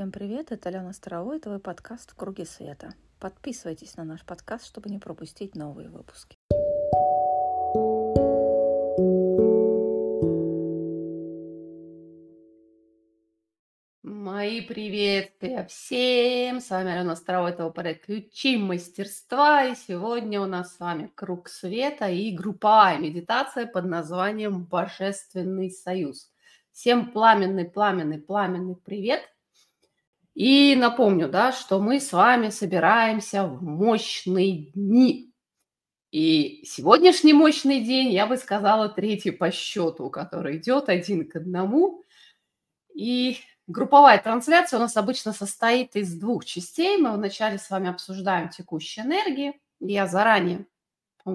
Всем привет, это Алена Старовой, это твой подкаст «В круге света». Подписывайтесь на наш подкаст, чтобы не пропустить новые выпуски. Мои приветствия всем! С вами Алена Старовой, это проект «Ключи мастерства». И сегодня у нас с вами круг света и групповая медитация под названием «Божественный союз». Всем пламенный, пламенный, пламенный привет – и напомню, да, что мы с вами собираемся в мощные дни. И сегодняшний мощный день, я бы сказала, третий по счету, который идет один к одному. И групповая трансляция у нас обычно состоит из двух частей. Мы вначале с вами обсуждаем текущие энергии. Я заранее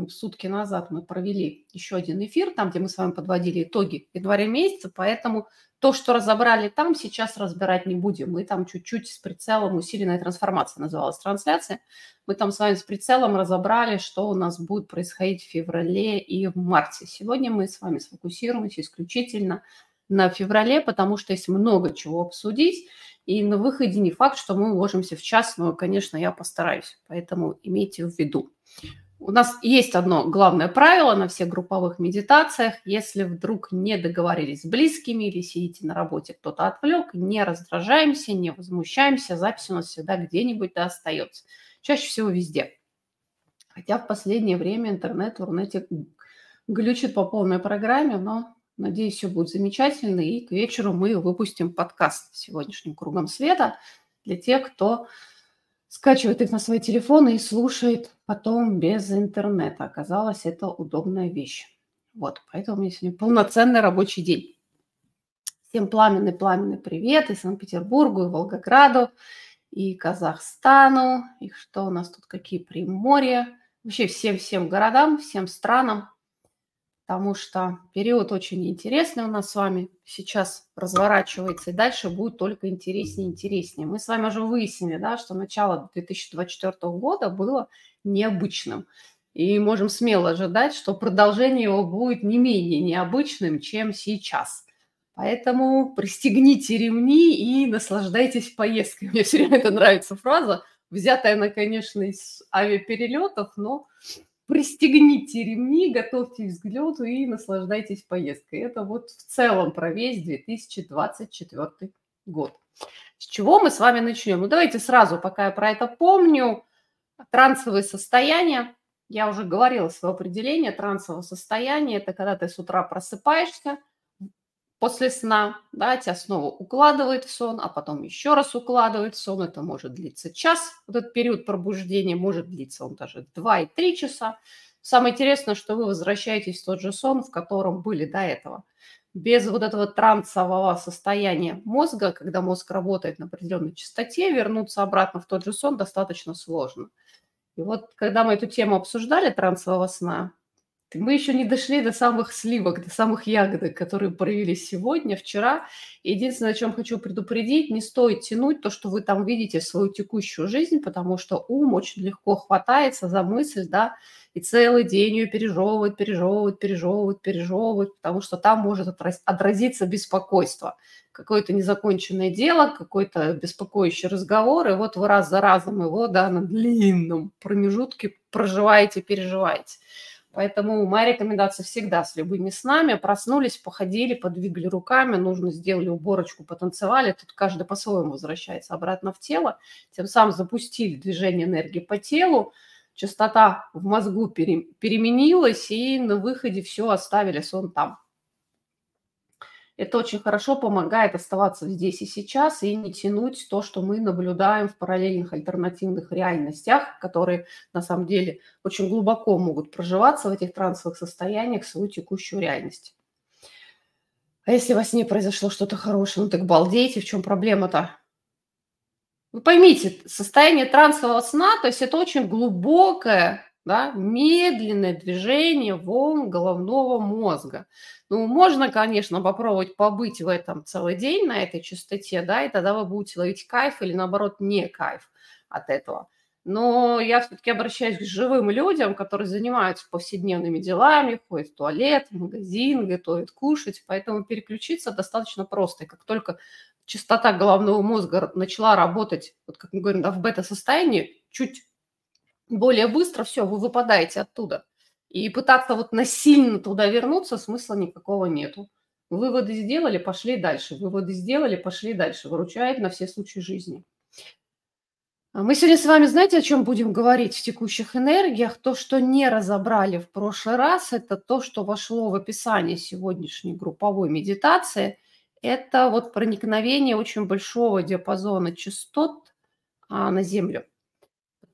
сутки назад мы провели еще один эфир, там, где мы с вами подводили итоги января месяца, поэтому то, что разобрали там, сейчас разбирать не будем. Мы там чуть-чуть с прицелом усиленная трансформация называлась трансляция. Мы там с вами с прицелом разобрали, что у нас будет происходить в феврале и в марте. Сегодня мы с вами сфокусируемся исключительно на феврале, потому что есть много чего обсудить. И на выходе не факт, что мы уложимся в час, но, конечно, я постараюсь. Поэтому имейте в виду. У нас есть одно главное правило на всех групповых медитациях. Если вдруг не договорились с близкими или сидите на работе, кто-то отвлек, не раздражаемся, не возмущаемся, запись у нас всегда где-нибудь да остается. Чаще всего везде. Хотя в последнее время интернет в Рунете глючит по полной программе, но надеюсь, все будет замечательно. И к вечеру мы выпустим подкаст сегодняшним кругом света для тех, кто скачивает их на свои телефоны и слушает потом без интернета. Оказалось, это удобная вещь. Вот, поэтому у меня сегодня полноценный рабочий день. Всем пламенный-пламенный привет и Санкт-Петербургу, и Волгограду, и Казахстану, и что у нас тут, какие приморья. Вообще всем-всем городам, всем странам, потому что период очень интересный у нас с вами сейчас разворачивается, и дальше будет только интереснее и интереснее. Мы с вами уже выяснили, да, что начало 2024 года было необычным. И можем смело ожидать, что продолжение его будет не менее необычным, чем сейчас. Поэтому пристегните ремни и наслаждайтесь поездкой. Мне все время это нравится фраза, взятая она, конечно, из авиаперелетов, но пристегните ремни, готовьтесь к взлету и наслаждайтесь поездкой. Это вот в целом про весь 2024 год. С чего мы с вами начнем? Ну, давайте сразу, пока я про это помню, трансовые состояния. Я уже говорила свое определение. Трансовое состояние – это когда ты с утра просыпаешься – после сна, да, тебя снова укладывает в сон, а потом еще раз укладывает в сон. Это может длиться час, вот этот период пробуждения может длиться он даже 2 и 3 часа. Самое интересное, что вы возвращаетесь в тот же сон, в котором были до этого. Без вот этого трансового состояния мозга, когда мозг работает на определенной частоте, вернуться обратно в тот же сон достаточно сложно. И вот когда мы эту тему обсуждали, трансового сна, мы еще не дошли до самых сливок, до самых ягодок, которые проявились сегодня, вчера. Единственное, о чем хочу предупредить, не стоит тянуть то, что вы там видите свою текущую жизнь, потому что ум очень легко хватается за мысль, да, и целый день ее пережевывает, пережевывает, пережевывает, пережевывает, потому что там может отразиться беспокойство. Какое-то незаконченное дело, какой-то беспокоящий разговор, и вот вы раз за разом его, да, на длинном промежутке проживаете, переживаете. Поэтому моя рекомендация всегда с любыми снами. Проснулись, походили, подвигали руками, нужно сделали уборочку, потанцевали. Тут каждый по-своему возвращается обратно в тело. Тем самым запустили движение энергии по телу. Частота в мозгу переменилась, и на выходе все оставили сон там. Это очень хорошо помогает оставаться здесь и сейчас и не тянуть то, что мы наблюдаем в параллельных альтернативных реальностях, которые на самом деле очень глубоко могут проживаться в этих трансовых состояниях в свою текущую реальность. А если во сне произошло что-то хорошее, ну так балдейте, в чем проблема-то? Вы поймите, состояние трансового сна, то есть это очень глубокое да, медленное движение волн головного мозга. Ну, можно, конечно, попробовать побыть в этом целый день на этой частоте, да, и тогда вы будете ловить кайф или, наоборот, не кайф от этого. Но я все-таки обращаюсь к живым людям, которые занимаются повседневными делами, ходят в туалет, в магазин, готовят кушать, поэтому переключиться достаточно просто. И как только частота головного мозга начала работать, вот как мы говорим, да, в бета-состоянии, чуть более быстро, все, вы выпадаете оттуда. И пытаться вот насильно туда вернуться смысла никакого нету. Выводы сделали, пошли дальше. Выводы сделали, пошли дальше. Выручает на все случаи жизни. А мы сегодня с вами, знаете, о чем будем говорить в текущих энергиях? То, что не разобрали в прошлый раз, это то, что вошло в описание сегодняшней групповой медитации. Это вот проникновение очень большого диапазона частот а, на Землю.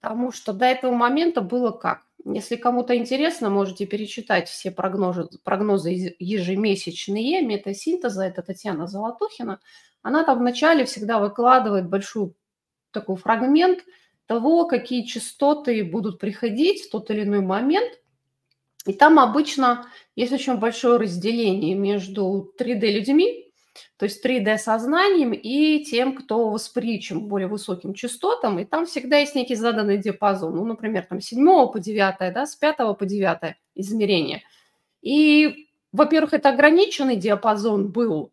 Потому что до этого момента было как? Если кому-то интересно, можете перечитать все прогнозы, прогнозы ежемесячные метасинтеза. Это Татьяна Золотухина. Она там вначале всегда выкладывает большой такой фрагмент того, какие частоты будут приходить в тот или иной момент. И там обычно есть очень большое разделение между 3D-людьми, то есть 3D-сознанием и тем, кто восприимчив более высоким частотам, и там всегда есть некий заданный диапазон, ну, например, там с 7 по 9, да, с 5 по 9 измерение. И, во-первых, это ограниченный диапазон был,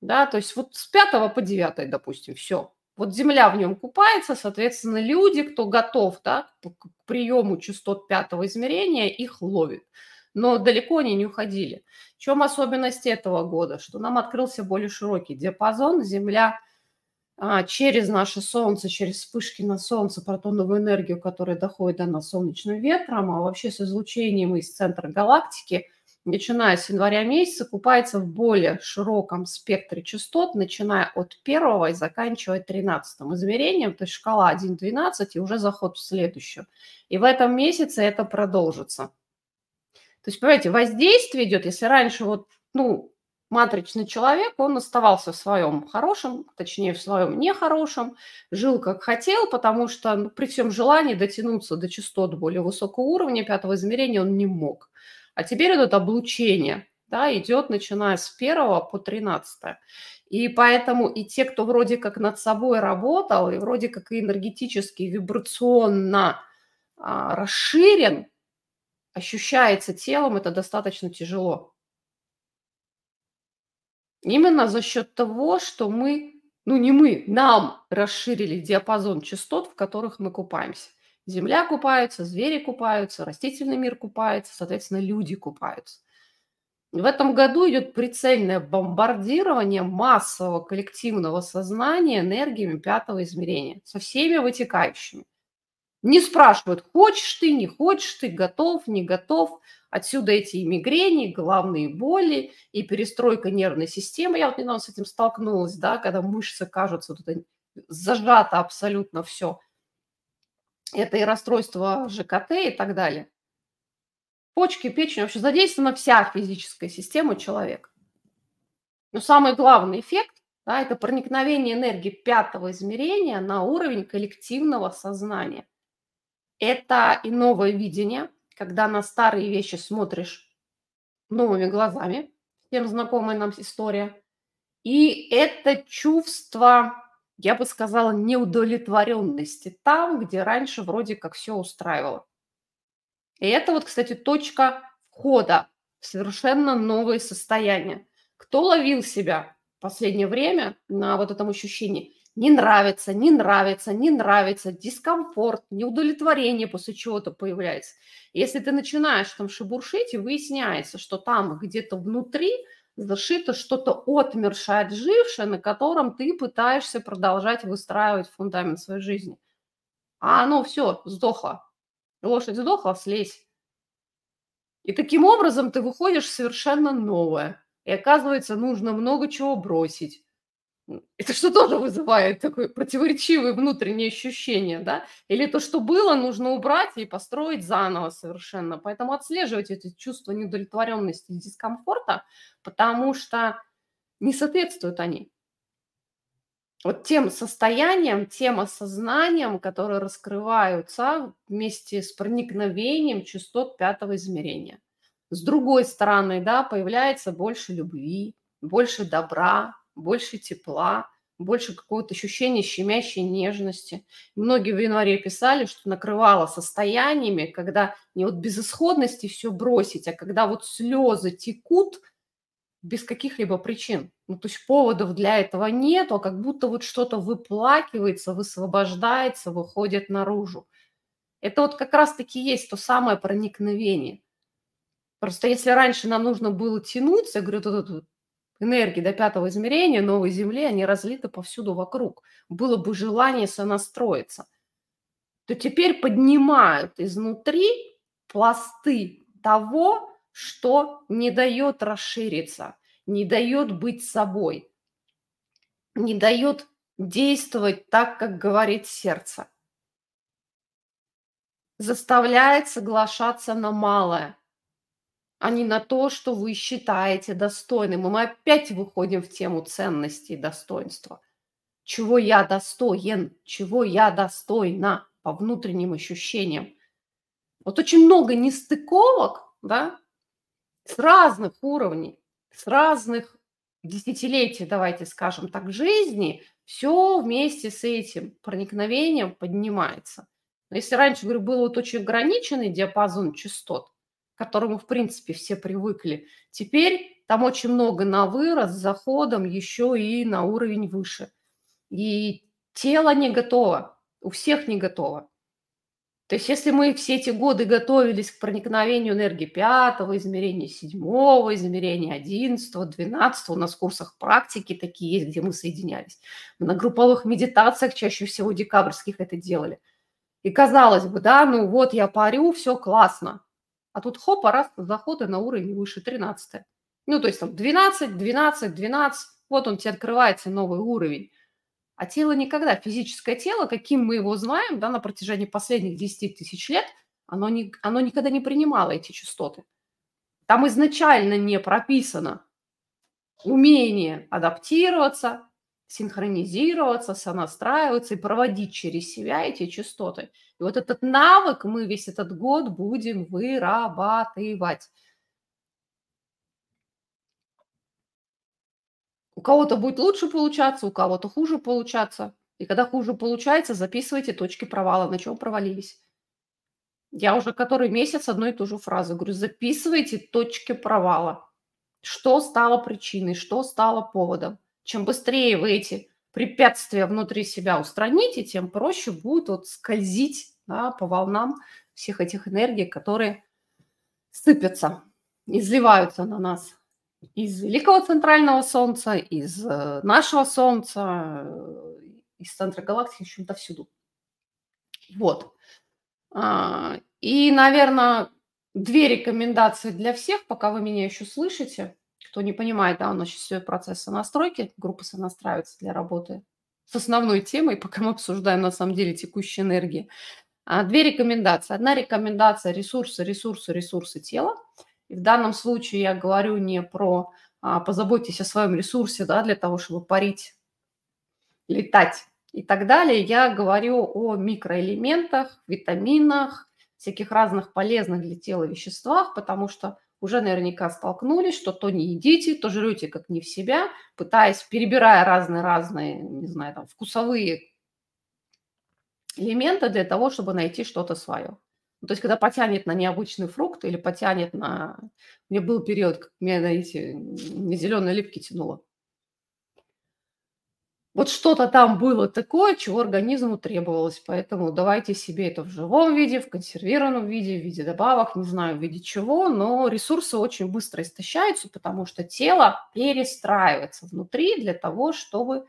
да, то есть вот с 5 по 9, допустим, все. Вот Земля в нем купается, соответственно, люди, кто готов да, к приему частот пятого измерения, их ловит но далеко они не уходили. В чем особенность этого года? Что нам открылся более широкий диапазон. Земля а, через наше Солнце, через вспышки на Солнце, протоновую энергию, которая доходит до нас солнечным ветром, а вообще с излучением из центра галактики, начиная с января месяца, купается в более широком спектре частот, начиная от первого и заканчивая тринадцатым измерением, то есть шкала 1-12 и уже заход в следующую. И в этом месяце это продолжится. То есть, понимаете, воздействие идет, если раньше вот, ну, матричный человек, он оставался в своем хорошем, точнее, в своем нехорошем, жил как хотел, потому что ну, при всем желании дотянуться до частот более высокого уровня пятого измерения он не мог. А теперь идет облучение, да, идет начиная с первого по тринадцатое. И поэтому и те, кто вроде как над собой работал, и вроде как и энергетически, вибрационно а, расширен, ощущается телом, это достаточно тяжело. Именно за счет того, что мы, ну не мы, нам расширили диапазон частот, в которых мы купаемся. Земля купается, звери купаются, растительный мир купается, соответственно, люди купаются. В этом году идет прицельное бомбардирование массового коллективного сознания энергиями пятого измерения со всеми вытекающими. Не спрашивают, хочешь ты, не хочешь ты, готов, не готов. Отсюда эти и мигрени, головные боли, и перестройка нервной системы. Я вот недавно с этим столкнулась, да, когда мышцы кажутся, тут зажато абсолютно все. Это и расстройство ЖКТ и так далее. Почки, печень, вообще задействована вся физическая система человека. Но самый главный эффект да, это проникновение энергии пятого измерения на уровень коллективного сознания. Это и новое видение, когда на старые вещи смотришь новыми глазами, всем знакомая нам история. И это чувство, я бы сказала, неудовлетворенности там, где раньше вроде как все устраивало. И это вот, кстати, точка входа в совершенно новые состояния. Кто ловил себя в последнее время на вот этом ощущении? Не нравится, не нравится, не нравится, дискомфорт, неудовлетворение после чего-то появляется. Если ты начинаешь там шебуршить, и выясняется, что там где-то внутри зашито что-то отмершее, отжившее, на котором ты пытаешься продолжать выстраивать фундамент своей жизни. А оно все, сдохло. Лошадь сдохла, слезь. И таким образом ты выходишь совершенно новое. И оказывается, нужно много чего бросить это что тоже вызывает такое противоречивое внутреннее ощущение, да? Или то, что было, нужно убрать и построить заново совершенно. Поэтому отслеживать эти чувства неудовлетворенности и дискомфорта, потому что не соответствуют они. Вот тем состоянием, тем осознанием, которые раскрываются вместе с проникновением частот пятого измерения. С другой стороны, да, появляется больше любви, больше добра, больше тепла, больше какого-то ощущения щемящей нежности. Многие в январе писали, что накрывало состояниями, когда не вот безысходности все бросить, а когда вот слезы текут, без каких-либо причин. Ну, то есть поводов для этого нет, а как будто вот что-то выплакивается, высвобождается, выходит наружу. Это вот как раз-таки есть то самое проникновение. Просто если раньше нам нужно было тянуться, я говорю, вот эту энергии до пятого измерения новой Земли, они разлиты повсюду вокруг. Было бы желание сонастроиться. То теперь поднимают изнутри пласты того, что не дает расшириться, не дает быть собой, не дает действовать так, как говорит сердце. Заставляет соглашаться на малое, а не на то, что вы считаете достойным. И мы опять выходим в тему ценностей и достоинства. Чего я достоин, чего я достойна по внутренним ощущениям. Вот очень много нестыковок, да, с разных уровней, с разных десятилетий, давайте скажем так, жизни, все вместе с этим проникновением поднимается. Но если раньше, говорю, был вот очень ограниченный диапазон частот, которому, в принципе, все привыкли, теперь там очень много на вырос заходом еще и на уровень выше. И тело не готово, у всех не готово. То есть если мы все эти годы готовились к проникновению энергии пятого измерения, седьмого измерения, одиннадцатого, двенадцатого, у нас в курсах практики такие есть, где мы соединялись. Мы на групповых медитациях чаще всего декабрьских это делали. И казалось бы, да, ну вот я парю, все классно. А тут хоп, а раз заходы на уровень выше 13. Ну, то есть там 12, 12, 12, вот он тебе открывается новый уровень. А тело никогда, физическое тело, каким мы его знаем, да, на протяжении последних 10 тысяч лет, оно, не, оно никогда не принимало эти частоты. Там изначально не прописано умение адаптироваться, синхронизироваться, сонастраиваться и проводить через себя эти частоты. И вот этот навык мы весь этот год будем вырабатывать. У кого-то будет лучше получаться, у кого-то хуже получаться. И когда хуже получается, записывайте точки провала, на чем провалились. Я уже который месяц одну и ту же фразу говорю, записывайте точки провала. Что стало причиной, что стало поводом. Чем быстрее вы эти препятствия внутри себя устраните, тем проще будет вот скользить да, по волнам всех этих энергий, которые сыпятся, изливаются на нас из великого центрального Солнца, из э, нашего Солнца, э, из центра галактики, в общем-то, всюду. Вот. А, и, наверное, две рекомендации для всех, пока вы меня еще слышите. Кто не понимает, да, у нас сейчас все процесс сонастройки, группа сонастраивается для работы с основной темой, пока мы обсуждаем на самом деле текущие энергии. А, две рекомендации. Одна рекомендация – ресурсы, ресурсы, ресурсы тела – и в данном случае я говорю не про а, позаботьтесь о своем ресурсе, да, для того, чтобы парить, летать и так далее. Я говорю о микроэлементах, витаминах, всяких разных полезных для тела веществах, потому что уже наверняка столкнулись, что то не едите, то жрете как не в себя, пытаясь, перебирая разные-разные, не знаю, там, вкусовые элементы для того, чтобы найти что-то свое. Ну, то есть, когда потянет на необычный фрукт или потянет на... У меня был период, как меня на зеленые липки тянуло. Вот что-то там было такое, чего организму требовалось. Поэтому давайте себе это в живом виде, в консервированном виде, в виде добавок, не знаю, в виде чего. Но ресурсы очень быстро истощаются, потому что тело перестраивается внутри для того, чтобы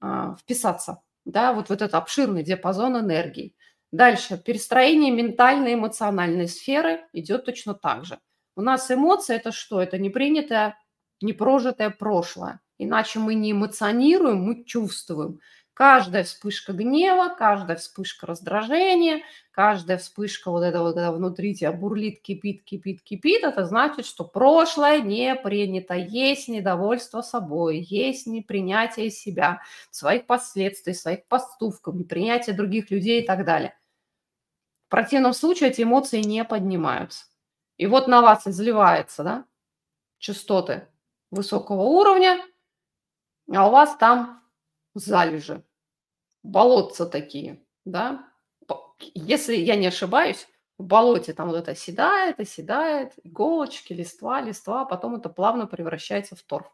а, вписаться да, вот в этот обширный диапазон энергии. Дальше. Перестроение ментальной, эмоциональной сферы идет точно так же. У нас эмоции – это что? Это непринятое, непрожитое прошлое. Иначе мы не эмоционируем, мы чувствуем. Каждая вспышка гнева, каждая вспышка раздражения, каждая вспышка вот этого, когда внутри тебя бурлит, кипит, кипит, кипит, это значит, что прошлое не принято, есть недовольство собой, есть непринятие себя, своих последствий, своих поступков, непринятие других людей и так далее. В противном случае эти эмоции не поднимаются. И вот на вас изливается, да, частоты высокого уровня, а у вас там залежи, болотца такие, да. Если я не ошибаюсь, в болоте там вот это оседает, оседает, иголочки, листва, листва, а потом это плавно превращается в торф.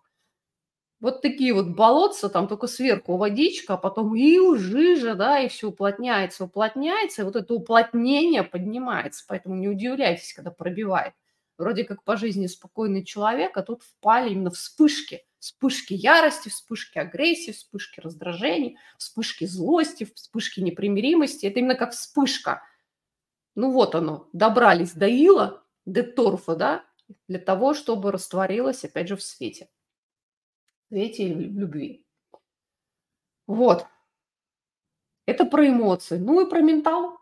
Вот такие вот болотца, там только сверху водичка, а потом и жижа, да, и все уплотняется, уплотняется, и вот это уплотнение поднимается, поэтому не удивляйтесь, когда пробивает. Вроде как по жизни спокойный человек, а тут впали именно вспышки. Вспышки ярости, вспышки агрессии, вспышки раздражения, вспышки злости, вспышки непримиримости. Это именно как вспышка. Ну вот оно, добрались до ила, до торфа, да, для того, чтобы растворилось, опять же, в свете свете и в любви. Вот. Это про эмоции. Ну и про ментал.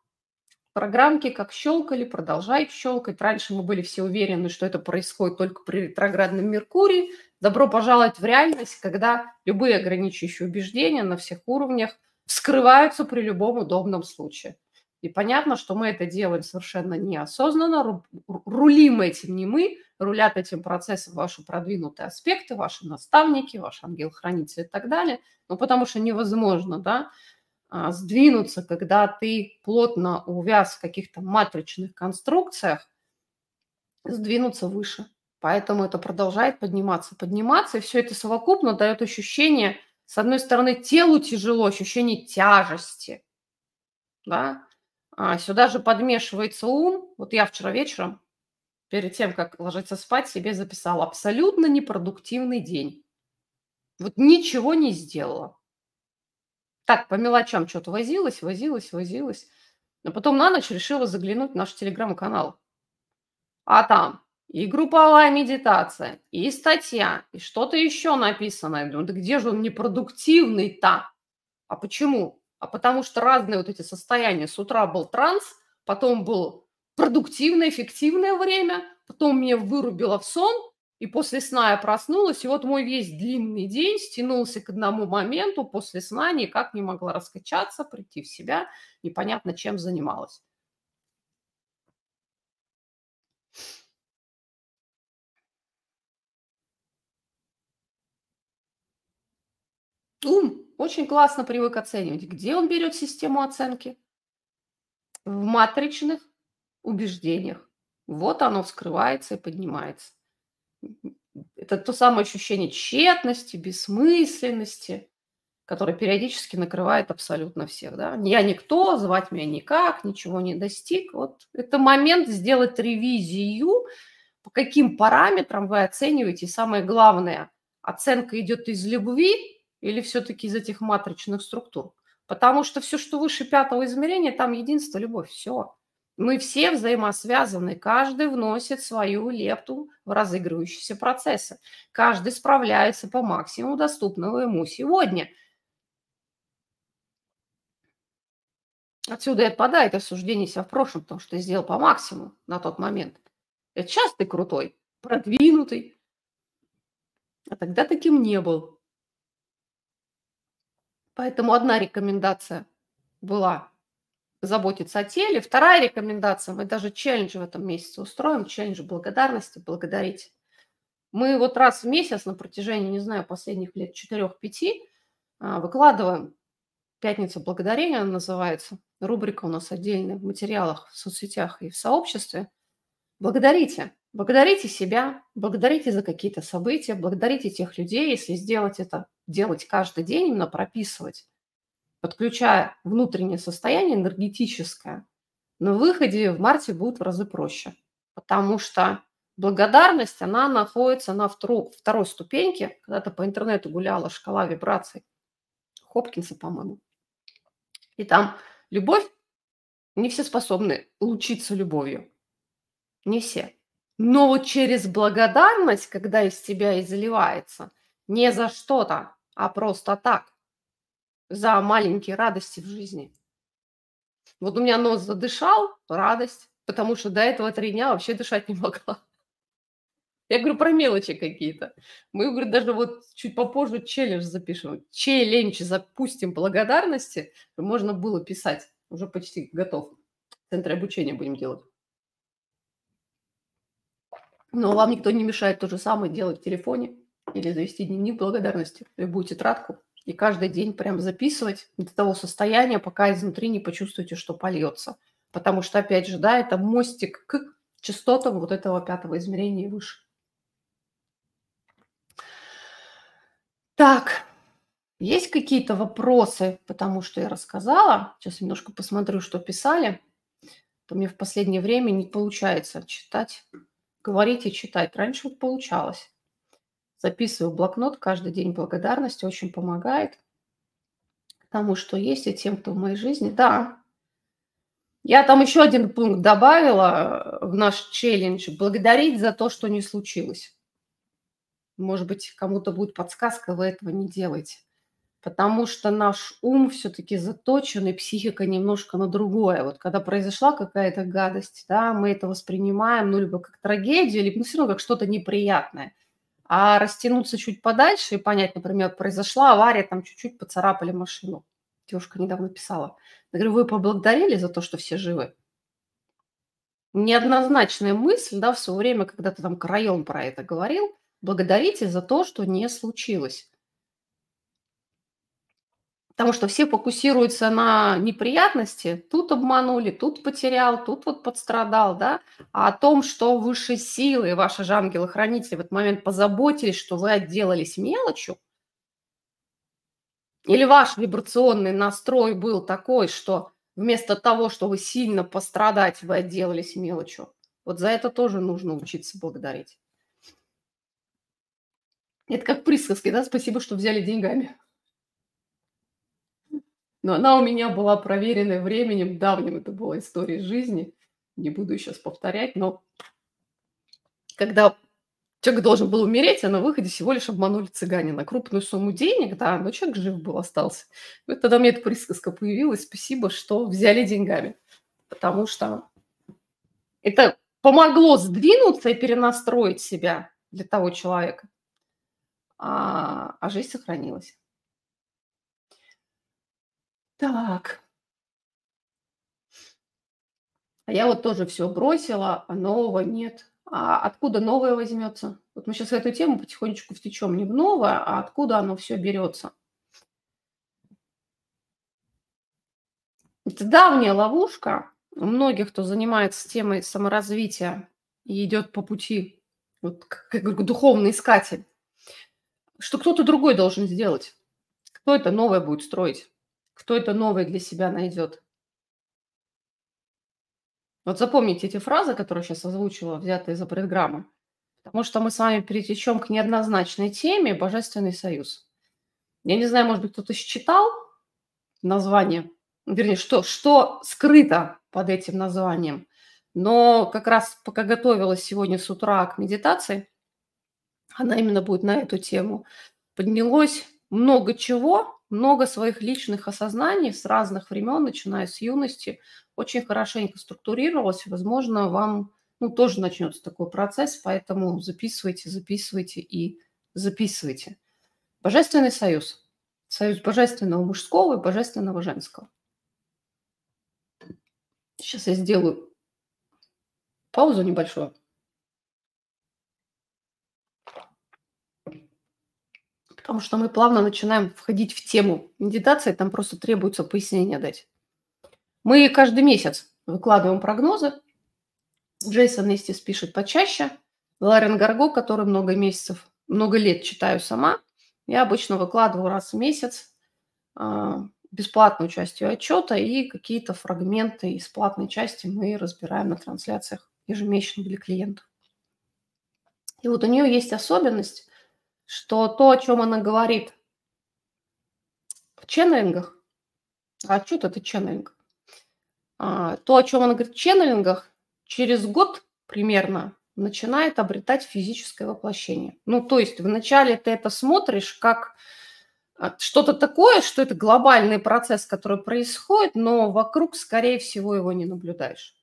Программки как щелкали, продолжают щелкать. Раньше мы были все уверены, что это происходит только при ретроградном Меркурии. Добро пожаловать в реальность, когда любые ограничивающие убеждения на всех уровнях вскрываются при любом удобном случае. И понятно, что мы это делаем совершенно неосознанно, рулим этим не мы, рулят этим процессом ваши продвинутые аспекты, ваши наставники, ваш ангел-хранитель и так далее. Ну, потому что невозможно, да, сдвинуться, когда ты плотно увяз в каких-то матричных конструкциях, сдвинуться выше. Поэтому это продолжает подниматься, подниматься, и все это совокупно дает ощущение, с одной стороны, телу тяжело, ощущение тяжести, да, а сюда же подмешивается ум. Вот я вчера вечером, перед тем, как ложиться спать, себе записала абсолютно непродуктивный день. Вот ничего не сделала. Так, по мелочам что-то возилась, возилась, возилась. А потом на ночь решила заглянуть в наш телеграм-канал. А там и групповая медитация, и статья, и что-то еще написано. Я думаю, да где же он непродуктивный-то? А почему? а потому что разные вот эти состояния. С утра был транс, потом был продуктивное, эффективное время, потом меня вырубило в сон, и после сна я проснулась, и вот мой весь длинный день стянулся к одному моменту, после сна никак не могла раскачаться, прийти в себя, непонятно чем занималась. Ум очень классно привык оценивать. Где он берет систему оценки? В матричных убеждениях. Вот оно вскрывается и поднимается. Это то самое ощущение тщетности, бессмысленности, которое периодически накрывает абсолютно всех. Да? Я никто, звать меня никак, ничего не достиг. Вот это момент сделать ревизию, по каким параметрам вы оцениваете. И самое главное, оценка идет из любви или все-таки из этих матричных структур? Потому что все, что выше пятого измерения, там единство, любовь, все. Мы все взаимосвязаны, каждый вносит свою лепту в разыгрывающиеся процессы. Каждый справляется по максимуму доступного ему сегодня. Отсюда и отпадает осуждение себя в прошлом, потому что ты сделал по максимуму на тот момент. Это сейчас ты крутой, продвинутый, а тогда таким не был. Поэтому одна рекомендация была заботиться о теле. Вторая рекомендация, мы даже челлендж в этом месяце устроим, челлендж благодарности, благодарить. Мы вот раз в месяц на протяжении, не знаю, последних лет 4-5 а, выкладываем «Пятница благодарения» она называется. Рубрика у нас отдельная в материалах, в соцсетях и в сообществе. Благодарите. Благодарите себя, благодарите за какие-то события, благодарите тех людей, если сделать это, делать каждый день, именно прописывать, подключая внутреннее состояние энергетическое, на выходе в марте будет в разы проще, потому что благодарность, она находится на второй, ступеньке, когда-то по интернету гуляла шкала вибраций Хопкинса, по-моему, и там любовь, не все способны лучиться любовью, не все – но вот через благодарность, когда из тебя изливается, не за что-то, а просто так, за маленькие радости в жизни. Вот у меня нос задышал, радость, потому что до этого три дня вообще дышать не могла. Я говорю про мелочи какие-то. Мы, говорю, даже вот чуть попозже челлендж запишем. Челлендж запустим благодарности. Можно было писать. Уже почти готов. В обучения будем делать. Но вам никто не мешает то же самое делать в телефоне или завести дневник благодарности, любую тетрадку, и каждый день прям записывать до того состояния, пока изнутри не почувствуете, что польется. Потому что, опять же, да, это мостик к частотам вот этого пятого измерения и выше. Так, есть какие-то вопросы, потому что я рассказала. Сейчас немножко посмотрю, что писали. То мне в последнее время не получается читать, говорить и читать. Раньше вот получалось. Записываю блокнот каждый день благодарности, очень помогает тому, что есть, и тем, кто в моей жизни. Да, я там еще один пункт добавила в наш челлендж. Благодарить за то, что не случилось. Может быть, кому-то будет подсказка, вы этого не делаете потому что наш ум все-таки заточен, и психика немножко на другое. Вот когда произошла какая-то гадость, да, мы это воспринимаем, ну, либо как трагедию, либо ну, все равно как что-то неприятное. А растянуться чуть подальше и понять, например, произошла авария, там чуть-чуть поцарапали машину. Девушка недавно писала. Я говорю, вы поблагодарили за то, что все живы? Неоднозначная мысль, да, в свое время, когда ты там краем про это говорил, благодарите за то, что не случилось. Потому что все фокусируются на неприятности. Тут обманули, тут потерял, тут вот подстрадал, да. А о том, что высшие силы, ваши же ангелы-хранители в этот момент позаботились, что вы отделались мелочью, или ваш вибрационный настрой был такой, что вместо того, чтобы сильно пострадать, вы отделались мелочью. Вот за это тоже нужно учиться благодарить. Это как присказки, да? Спасибо, что взяли деньгами. Но она у меня была проверенная временем, давним это была история жизни. Не буду сейчас повторять, но когда человек должен был умереть, а на выходе всего лишь обманули цыгане на крупную сумму денег, да, но человек жив был, остался. И вот тогда мне эта присказка появилась, спасибо, что взяли деньгами, потому что это помогло сдвинуться и перенастроить себя для того человека, а, а жизнь сохранилась. Так. А я вот тоже все бросила, а нового нет. А откуда новое возьмется? Вот мы сейчас в эту тему потихонечку втечем не в новое, а откуда оно все берется. Это давняя ловушка у многих, кто занимается темой саморазвития и идет по пути, вот как, как духовный искатель, что кто-то другой должен сделать. Кто это новое будет строить? Кто это новое для себя найдет. Вот запомните эти фразы, которые сейчас озвучила, взятые из программы. Потому что мы с вами перетечем к неоднозначной теме «Божественный союз». Я не знаю, может быть, кто-то считал название, вернее, что, что скрыто под этим названием. Но как раз пока готовилась сегодня с утра к медитации, она именно будет на эту тему, поднялось много чего, много своих личных осознаний с разных времен, начиная с юности, очень хорошенько структурировалось. Возможно, вам ну, тоже начнется такой процесс, поэтому записывайте, записывайте и записывайте. Божественный союз. Союз божественного мужского и божественного женского. Сейчас я сделаю паузу небольшую. Потому что мы плавно начинаем входить в тему медитации, там просто требуется пояснение дать. Мы каждый месяц выкладываем прогнозы. Джейсон Эстис пишет почаще. Ларен Гарго, который много месяцев, много лет читаю сама, я обычно выкладываю раз в месяц а, бесплатную часть ее отчета и какие-то фрагменты из платной части мы разбираем на трансляциях ежемесячно для клиентов. И вот у нее есть особенность, что то, о чем она говорит в ченнелингах, а что это ченнелинг? А, то, о чем она говорит в ченнелингах, через год примерно начинает обретать физическое воплощение. Ну, то есть вначале ты это смотришь как а, что-то такое, что это глобальный процесс, который происходит, но вокруг, скорее всего, его не наблюдаешь.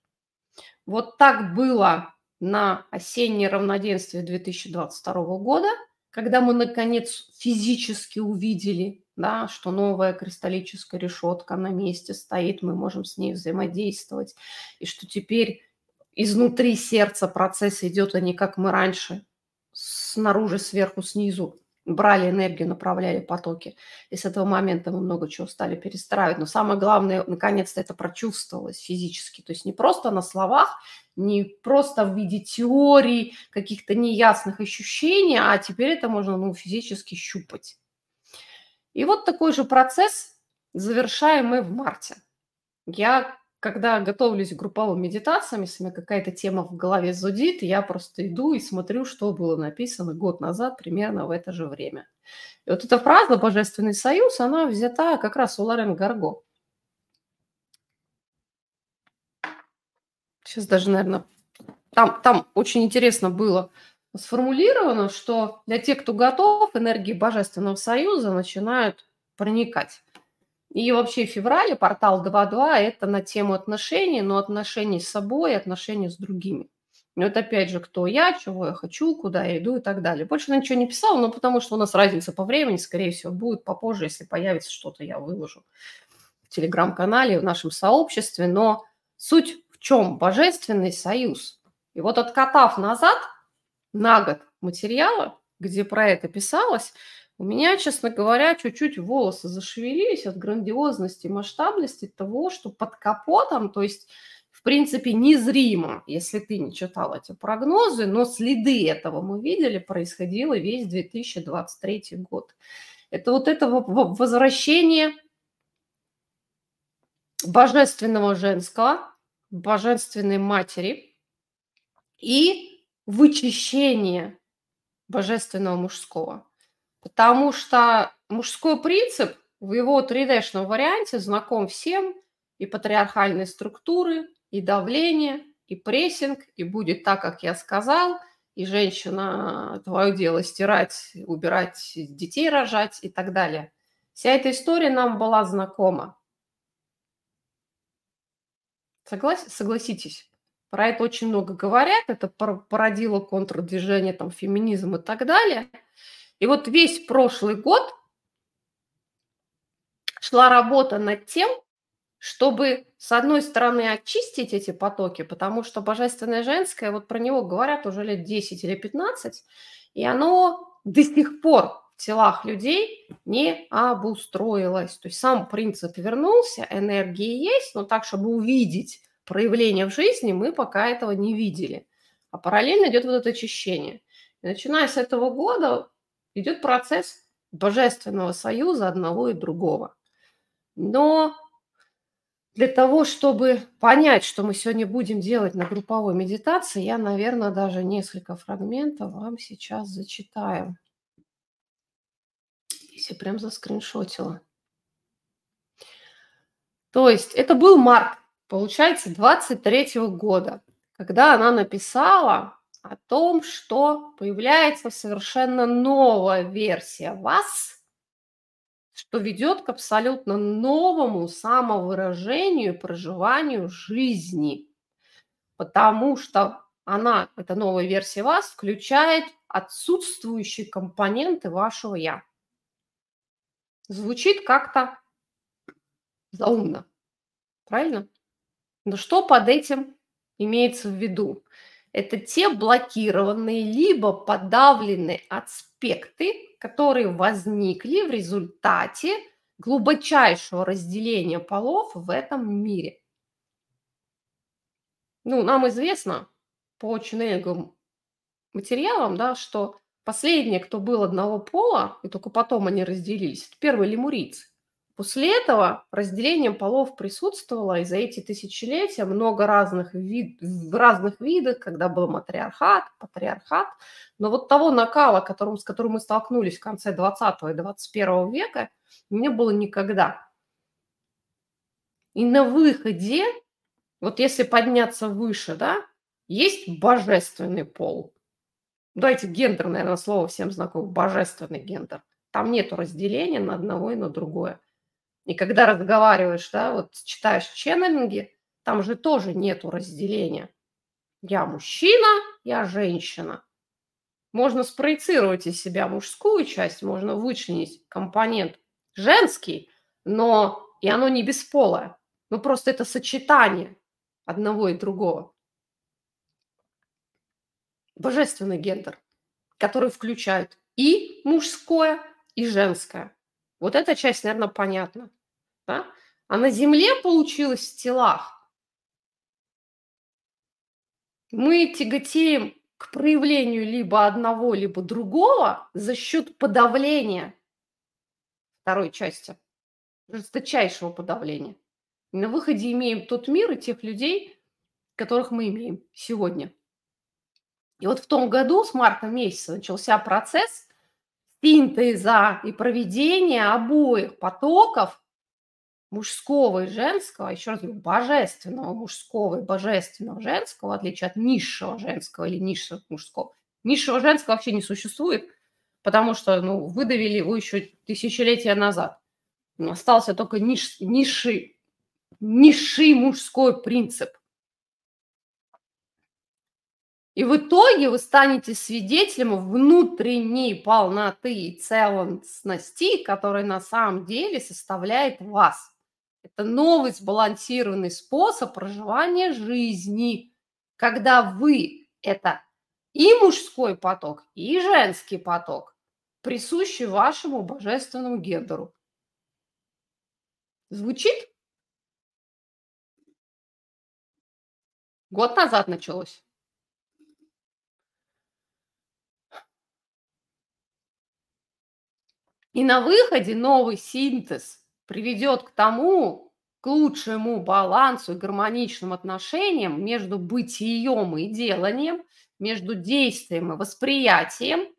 Вот так было на осеннее равноденствие 2022 года – когда мы, наконец, физически увидели, да, что новая кристаллическая решетка на месте стоит, мы можем с ней взаимодействовать, и что теперь изнутри сердца процесс идет, а не как мы раньше, снаружи, сверху, снизу брали энергию, направляли потоки. И с этого момента мы много чего стали перестраивать. Но самое главное, наконец-то это прочувствовалось физически. То есть не просто на словах, не просто в виде теорий, каких-то неясных ощущений, а теперь это можно ну, физически щупать. И вот такой же процесс завершаем мы в марте. Я когда готовлюсь к групповым медитациям, если у меня какая-то тема в голове зудит, я просто иду и смотрю, что было написано год назад примерно в это же время. И вот эта фраза «Божественный союз», она взята как раз у Лорен Гарго. Сейчас даже, наверное, там, там очень интересно было сформулировано, что для тех, кто готов, энергии Божественного Союза начинают проникать. И вообще в феврале портал 2.2 – это на тему отношений, но отношений с собой, отношений с другими. Вот опять же, кто я, чего я хочу, куда я иду и так далее. Больше я ничего не писала, но потому что у нас разница по времени, скорее всего, будет попозже, если появится что-то, я выложу в телеграм-канале, в нашем сообществе. Но суть в чем? Божественный союз. И вот откатав назад на год материала, где про это писалось, у меня, честно говоря, чуть-чуть волосы зашевелились от грандиозности, масштабности того, что под капотом, то есть, в принципе, незримо, если ты не читал эти прогнозы, но следы этого мы видели, происходило весь 2023 год. Это вот это возвращение божественного женского, божественной матери и вычищение божественного мужского – Потому что мужской принцип в его 3D-шном варианте знаком всем, и патриархальные структуры, и давление, и прессинг, и будет так, как я сказал, и женщина, твое дело стирать, убирать, детей рожать и так далее. Вся эта история нам была знакома. Соглас... Согласитесь, про это очень много говорят, это породило контрдвижение, там, феминизм и так далее – и вот весь прошлый год шла работа над тем, чтобы, с одной стороны, очистить эти потоки, потому что божественное женское, вот про него говорят уже лет 10 или 15, и оно до сих пор в телах людей не обустроилось. То есть сам принцип вернулся, энергии есть, но так, чтобы увидеть проявление в жизни, мы пока этого не видели. А параллельно идет вот это очищение. И начиная с этого года идет процесс божественного союза одного и другого. Но для того, чтобы понять, что мы сегодня будем делать на групповой медитации, я, наверное, даже несколько фрагментов вам сейчас зачитаю. Если прям заскриншотила. То есть это был март, получается, 23 года, когда она написала о том, что появляется совершенно новая версия вас, что ведет к абсолютно новому самовыражению, проживанию жизни. Потому что она, эта новая версия вас, включает отсутствующие компоненты вашего «я». Звучит как-то заумно, правильно? Но что под этим имеется в виду? Это те блокированные либо подавленные аспекты, которые возникли в результате глубочайшего разделения полов в этом мире. Ну, нам известно по ченнелинговым материалам, да, что последние, кто был одного пола, и только потом они разделились, это первые лемурийцы. После этого разделением полов присутствовало, и за эти тысячелетия много разных, вид, разных видах, когда был матриархат, патриархат. Но вот того накала, которым, с которым мы столкнулись в конце 20 и 21 века, не было никогда. И на выходе, вот если подняться выше, да, есть божественный пол. Давайте гендер, наверное, слово всем знакомо, божественный гендер. Там нет разделения на одного и на другое. И когда разговариваешь, да, вот читаешь ченнелинги, там же тоже нету разделения. Я мужчина, я женщина. Можно спроецировать из себя мужскую часть, можно вычленить компонент женский, но и оно не бесполое. Ну, просто это сочетание одного и другого. Божественный гендер, который включает и мужское, и женское. Вот эта часть, наверное, понятна. Да? А на Земле получилось в телах. Мы тяготеем к проявлению либо одного, либо другого за счет подавления второй части, жесточайшего подавления. И на выходе имеем тот мир и тех людей, которых мы имеем сегодня. И вот в том году, с марта месяца, начался процесс синтеза и проведения обоих потоков мужского и женского, еще раз говорю, божественного мужского и божественного женского, в отличие от низшего женского или низшего мужского. Низшего женского вообще не существует, потому что ну, выдавили его еще тысячелетия назад. Остался только ниш, низший, низший мужской принцип. И в итоге вы станете свидетелем внутренней полноты и целостности, которая на самом деле составляет вас. Это новый сбалансированный способ проживания жизни, когда вы – это и мужской поток, и женский поток, присущий вашему божественному гендеру. Звучит? Год назад началось. И на выходе новый синтез приведет к тому, к лучшему балансу и гармоничным отношениям между бытием и деланием, между действием и восприятием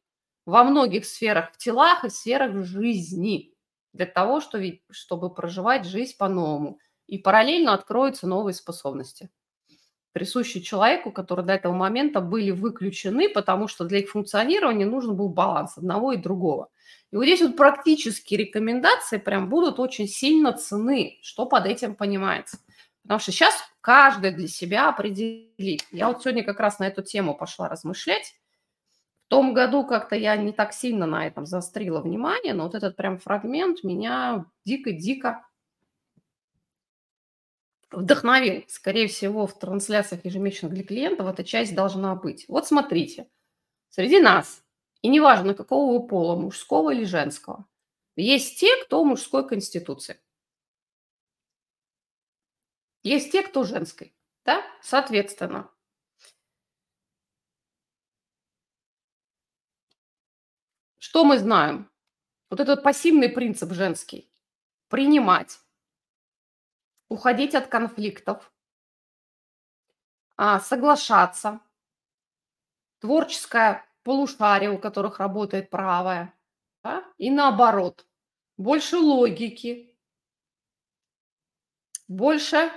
во многих сферах в телах и сферах жизни для того, чтобы проживать жизнь по-новому. И параллельно откроются новые способности, присущие человеку, которые до этого момента были выключены, потому что для их функционирования нужен был баланс одного и другого. И вот здесь вот практические рекомендации прям будут очень сильно цены, что под этим понимается. Потому что сейчас каждый для себя определит. Я вот сегодня как раз на эту тему пошла размышлять. В том году как-то я не так сильно на этом заострила внимание, но вот этот прям фрагмент меня дико-дико вдохновил. Скорее всего, в трансляциях ежемесячных для клиентов эта часть должна быть. Вот смотрите, среди нас и неважно, какого вы пола, мужского или женского. Есть те, кто мужской конституции. Есть те, кто женской. Да? Соответственно, что мы знаем? Вот этот пассивный принцип женский. Принимать, уходить от конфликтов, а, соглашаться, творческая полушария, у которых работает правая, да? и наоборот. Больше логики, больше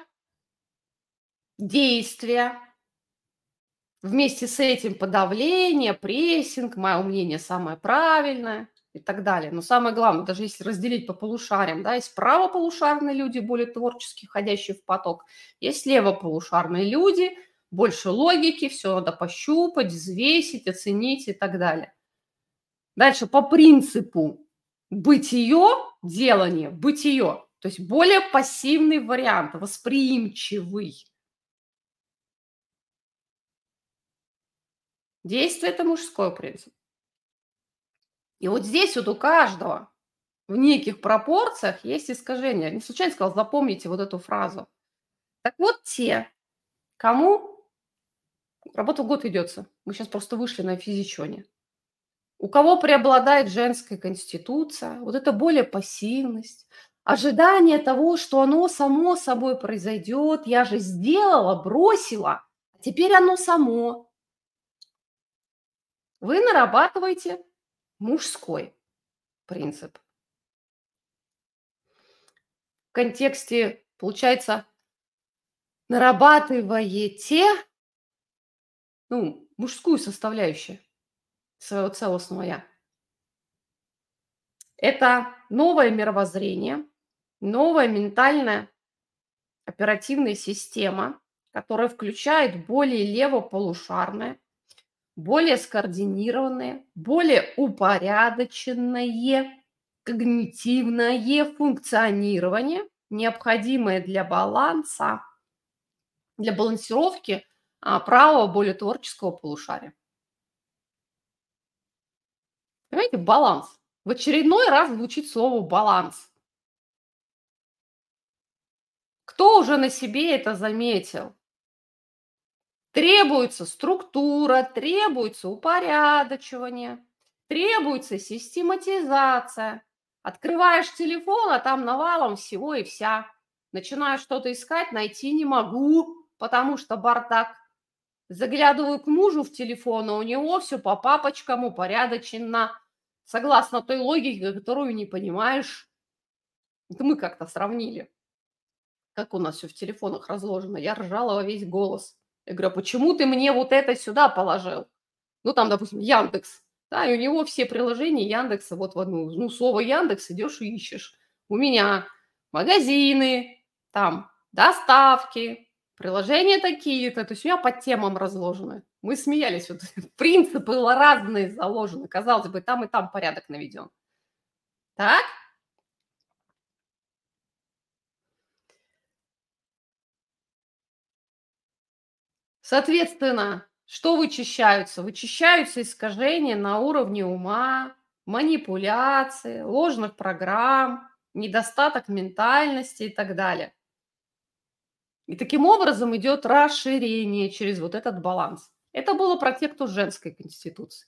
действия. Вместе с этим подавление, прессинг, мое мнение самое правильное и так далее. Но самое главное, даже если разделить по полушариям, да, есть правополушарные люди, более творческие, входящие в поток, есть левополушарные люди – больше логики, все надо пощупать, взвесить, оценить и так далее. Дальше по принципу бытие, делание, бытие, то есть более пассивный вариант, восприимчивый. Действие – это мужской принцип. И вот здесь вот у каждого в неких пропорциях есть искажения. Не случайно сказал, запомните вот эту фразу. Так вот те, кому Работа в год ведется. Мы сейчас просто вышли на физичоне. У кого преобладает женская конституция, вот это более пассивность, ожидание того, что оно само собой произойдет, я же сделала, бросила, а теперь оно само. Вы нарабатываете мужской принцип. В контексте, получается, нарабатываете ну, мужскую составляющую своего целостного «я». Это новое мировоззрение, новая ментальная оперативная система, которая включает более левополушарное, более скоординированное, более упорядоченное когнитивное функционирование, необходимое для баланса, для балансировки а, правого, более творческого полушария. Понимаете, баланс. В очередной раз звучит слово баланс. Кто уже на себе это заметил? Требуется структура, требуется упорядочивание, требуется систематизация. Открываешь телефон, а там навалом всего и вся. Начинаю что-то искать, найти не могу, потому что бардак. Заглядываю к мужу в телефон, а у него все по папочкам упорядочено, согласно той логике, которую не понимаешь. Это мы как-то сравнили, как у нас все в телефонах разложено. Я ржала во весь голос. Я говорю, а почему ты мне вот это сюда положил? Ну, там, допустим, Яндекс. Да, и у него все приложения Яндекса вот в одну. Ну, слово Яндекс идешь и ищешь. У меня магазины, там доставки, приложения такие-то. То есть у меня по темам разложены. Мы смеялись. Вот, принципы разные заложены. Казалось бы, там и там порядок наведен. Так? Соответственно, что вычищаются? Вычищаются искажения на уровне ума, манипуляции, ложных программ, недостаток ментальности и так далее. И таким образом идет расширение через вот этот баланс. Это было про тех, кто женской конституции.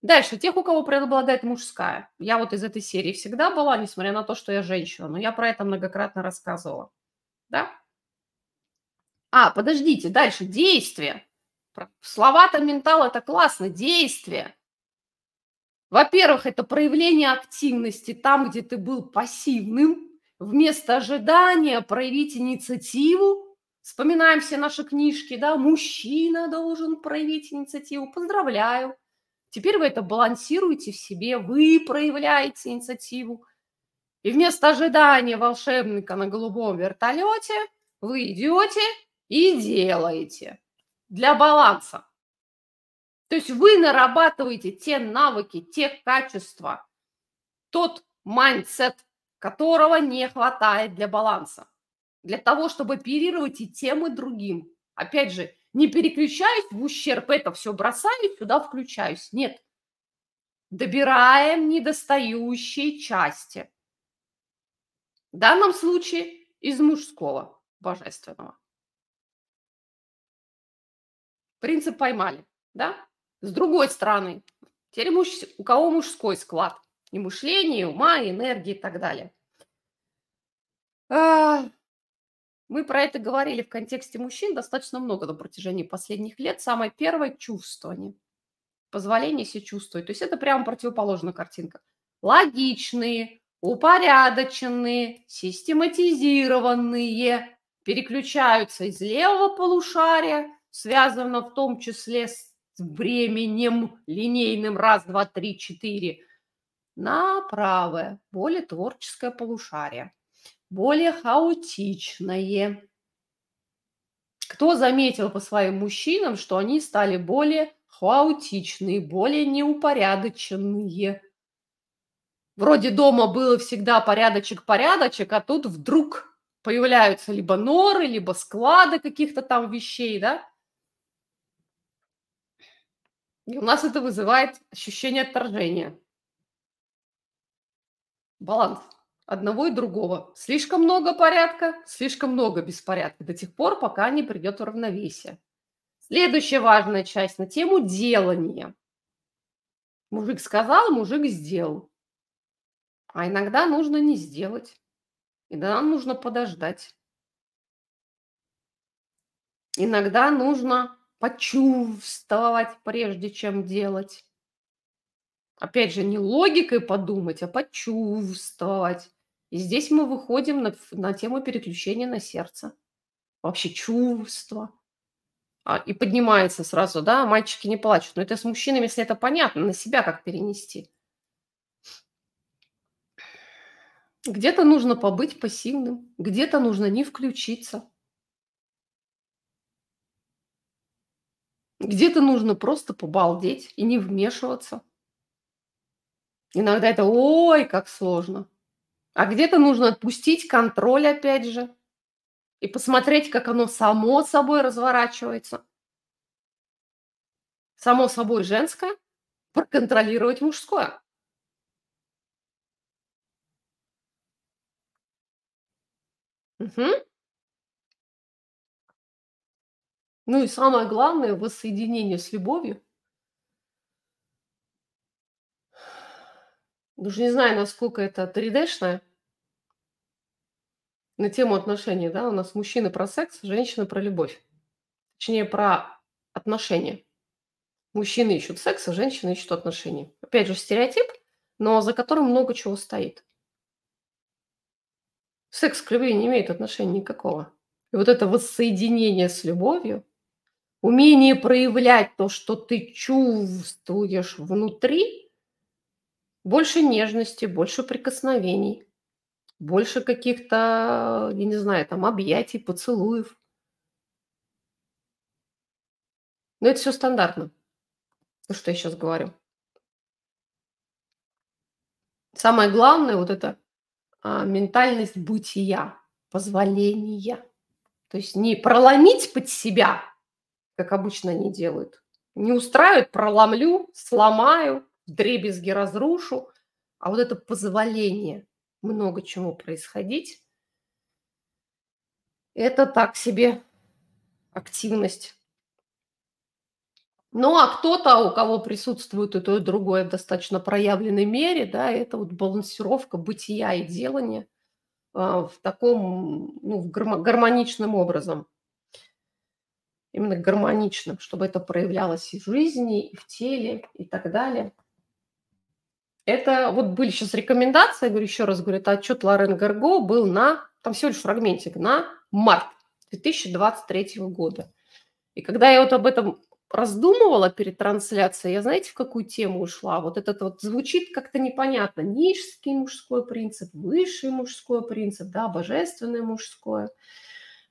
Дальше, тех, у кого преобладает мужская. Я вот из этой серии всегда была, несмотря на то, что я женщина, но я про это многократно рассказывала. Да? А, подождите, дальше, действие. Слова-то ментал – это классно, действие. Во-первых, это проявление активности там, где ты был пассивным. Вместо ожидания проявить инициативу. Вспоминаем все наши книжки, да, мужчина должен проявить инициативу. Поздравляю. Теперь вы это балансируете в себе, вы проявляете инициативу. И вместо ожидания волшебника на голубом вертолете вы идете и делаете для баланса. То есть вы нарабатываете те навыки, те качества, тот mindset, которого не хватает для баланса. Для того, чтобы оперировать и тем, и другим. Опять же, не переключаюсь в ущерб, это все бросаю, сюда включаюсь. Нет. Добираем недостающие части. В данном случае из мужского божественного. Принцип поймали, да? С другой стороны, теперь муж, у кого мужской склад? И мышления, и ума, и энергии и так далее. А, мы про это говорили в контексте мужчин достаточно много на протяжении последних лет. Самое первое – чувствование. Позволение себе чувствовать. То есть это прямо противоположная картинка. Логичные, упорядоченные, систематизированные, переключаются из левого полушария связано в том числе с временем линейным раз, два, три, четыре, на правое, более творческое полушарие, более хаотичное. Кто заметил по своим мужчинам, что они стали более хаотичные, более неупорядоченные? Вроде дома было всегда порядочек-порядочек, а тут вдруг появляются либо норы, либо склады каких-то там вещей, да? И у нас это вызывает ощущение отторжения. Баланс одного и другого. Слишком много порядка, слишком много беспорядка до тех пор, пока не придет равновесие. Следующая важная часть на тему делания. Мужик сказал, мужик сделал. А иногда нужно не сделать. Иногда нужно подождать. Иногда нужно почувствовать, прежде чем делать. Опять же, не логикой подумать, а почувствовать. И здесь мы выходим на, на тему переключения на сердце. Вообще чувство. А, и поднимается сразу, да, мальчики не плачут. Но это с мужчинами, если это понятно, на себя как перенести. Где-то нужно побыть пассивным, где-то нужно не включиться. Где-то нужно просто побалдеть и не вмешиваться. Иногда это ой, как сложно. А где-то нужно отпустить контроль, опять же, и посмотреть, как оно само собой разворачивается. Само собой женское, проконтролировать мужское. Угу. Ну и самое главное- воссоединение с любовью. Даже не знаю, насколько это 3D-шное. На тему отношений, да, у нас мужчины про секс, женщины про любовь. Точнее, про отношения. Мужчины ищут секса, женщины ищут отношений. Опять же, стереотип, но за которым много чего стоит. Секс к любви не имеет отношения никакого. И вот это воссоединение с любовью, умение проявлять то, что ты чувствуешь внутри, больше нежности, больше прикосновений, больше каких-то, я не знаю, там объятий, поцелуев. Но это все стандартно, то, что я сейчас говорю. Самое главное вот это а, ментальность бытия, позволения. То есть не проломить под себя, как обычно они делают. Не устраивает, проломлю, сломаю, дребезги разрушу. А вот это позволение много чему происходить, это так себе активность. Ну, а кто-то, у кого присутствует и то, и другое в достаточно проявленной мере, да, это вот балансировка бытия и делания а, в таком, ну, гармоничным образом. Именно гармоничным, чтобы это проявлялось и в жизни, и в теле, и так далее. Это вот были сейчас рекомендации, я говорю, еще раз говорю, это отчет Лорен Гарго был на, там всего лишь фрагментик, на март 2023 года. И когда я вот об этом раздумывала перед трансляцией, я знаете, в какую тему ушла? Вот этот вот звучит как-то непонятно. Нижский мужской принцип, высший мужской принцип, да, божественное мужское.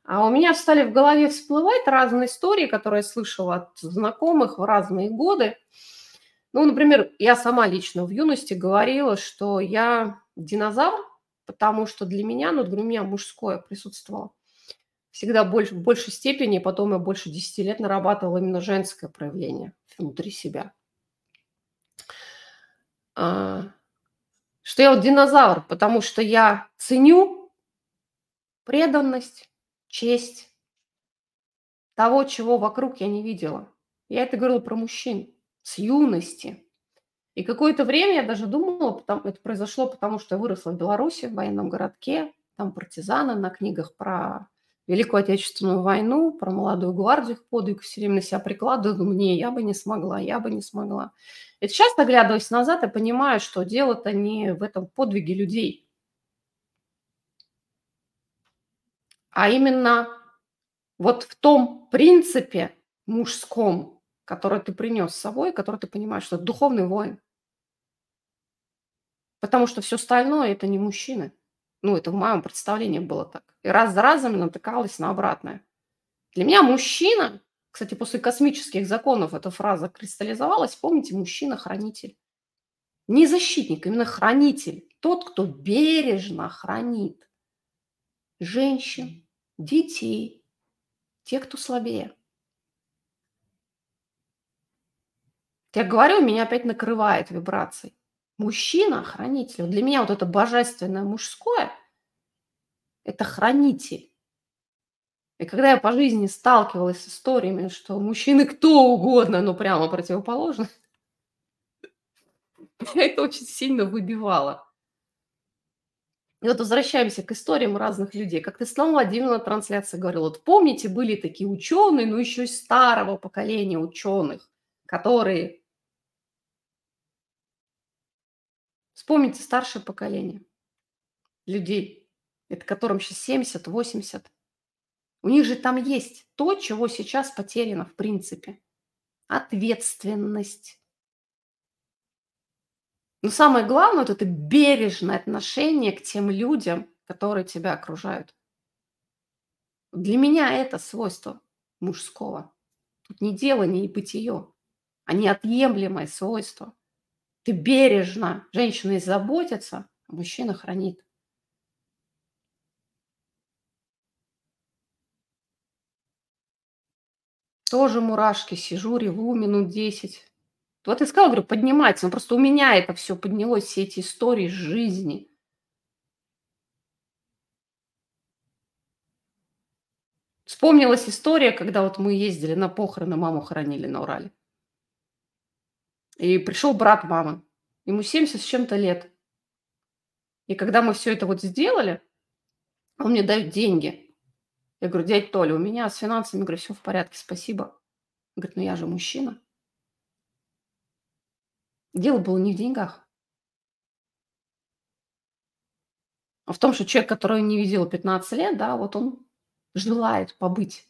А у меня стали в голове всплывать разные истории, которые я слышала от знакомых в разные годы. Ну, например, я сама лично в юности говорила, что я динозавр, потому что для меня, ну, для меня мужское присутствовало всегда больше, в большей степени, потом я больше 10 лет нарабатывала именно женское проявление внутри себя. А, что я вот динозавр, потому что я ценю преданность, честь того, чего вокруг я не видела. Я это говорила про мужчин с юности. И какое-то время я даже думала, потому, это произошло потому, что я выросла в Беларуси, в военном городке, там партизаны на книгах про Великую Отечественную войну, про молодую гвардию, подвиг, все время на себя прикладываю, думаю, не, я бы не смогла, я бы не смогла. И сейчас, оглядываясь назад, я понимаю, что дело-то не в этом подвиге людей, а именно вот в том принципе мужском, который ты принес с собой, который ты понимаешь, что это духовный воин. Потому что все остальное – это не мужчины. Ну, это в моем представлении было так. И раз за разом натыкалась на обратное. Для меня мужчина, кстати, после космических законов эта фраза кристаллизовалась, помните, мужчина-хранитель. Не защитник, именно хранитель. Тот, кто бережно хранит женщин, детей, тех, кто слабее. Я говорю, меня опять накрывает вибрацией. Мужчина – хранитель. Для меня вот это божественное мужское – это хранитель. И когда я по жизни сталкивалась с историями, что мужчины кто угодно, но прямо противоположно, меня это очень сильно выбивало. И вот возвращаемся к историям разных людей. Как ты Светлана Владимировна на трансляции говорила, вот помните, были такие ученые, ну еще из старого поколения ученых, которые Вспомните старшее поколение людей, это которым сейчас 70, 80. У них же там есть то, чего сейчас потеряно в принципе. Ответственность. Но самое главное, это бережное отношение к тем людям, которые тебя окружают. Для меня это свойство мужского. Тут не делание и бытие, а неотъемлемое свойство – ты бережно, женщина заботится, а мужчина хранит. Тоже мурашки, сижу, реву минут 10. Вот и сказала, говорю, поднимается. Но просто у меня это все поднялось, все эти истории жизни. Вспомнилась история, когда вот мы ездили на похороны, маму хоронили на Урале. И пришел брат мамы. Ему 70 с чем-то лет. И когда мы все это вот сделали, он мне дает деньги. Я говорю, дядь Толя, у меня с финансами, говорю, все в порядке, спасибо. Он говорит, ну я же мужчина. Дело было не в деньгах. А в том, что человек, который не видел 15 лет, да, вот он желает побыть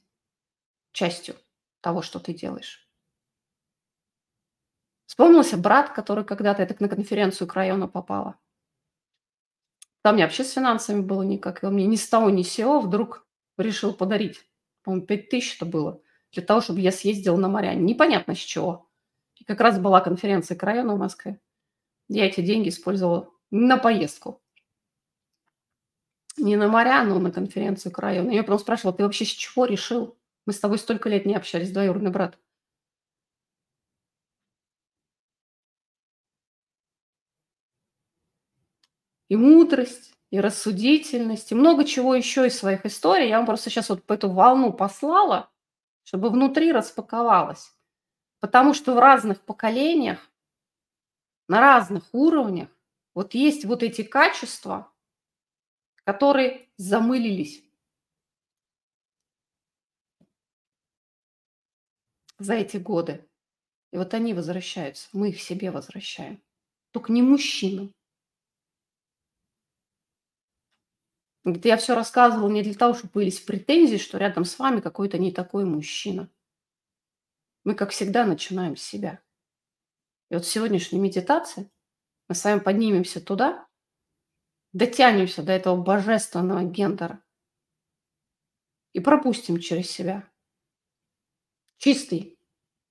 частью того, что ты делаешь. Вспомнился брат, который когда-то, это на конференцию к району попала. Там мне вообще с финансами было никак. И он мне ни с того, ни с сего вдруг решил подарить. По-моему, 5 тысяч это было. Для того, чтобы я съездила на моря. Непонятно с чего. И как раз была конференция к району в Москве. Я эти деньги использовала на поездку. Не на моря, но на конференцию к району. Я потом спрашивала, ты вообще с чего решил? Мы с тобой столько лет не общались, двоюродный брат. И мудрость, и рассудительность, и много чего еще из своих историй. Я вам просто сейчас вот по эту волну послала, чтобы внутри распаковалось. Потому что в разных поколениях, на разных уровнях вот есть вот эти качества, которые замылились за эти годы. И вот они возвращаются, мы их себе возвращаем. Только не мужчинам. Я все рассказывал не для того, чтобы появились претензии, что рядом с вами какой-то не такой мужчина. Мы, как всегда, начинаем с себя. И вот сегодняшняя медитация, мы с вами поднимемся туда, дотянемся до этого божественного гендера и пропустим через себя чистый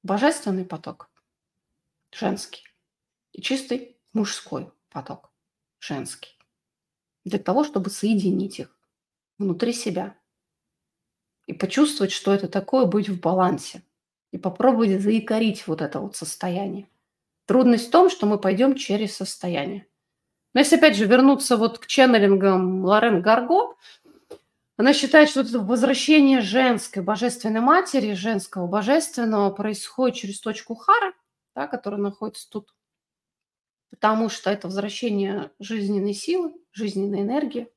божественный поток, женский, и чистый мужской поток, женский, для того, чтобы соединить их внутри себя и почувствовать, что это такое быть в балансе, и попробовать заикарить вот это вот состояние. Трудность в том, что мы пойдем через состояние. Но если, опять же, вернуться вот к ченнелингам Лорен Гарго, она считает, что это возвращение женской божественной матери, женского божественного происходит через точку Хара, да, которая находится тут. Потому что это возвращение жизненной силы, жизненной энергии,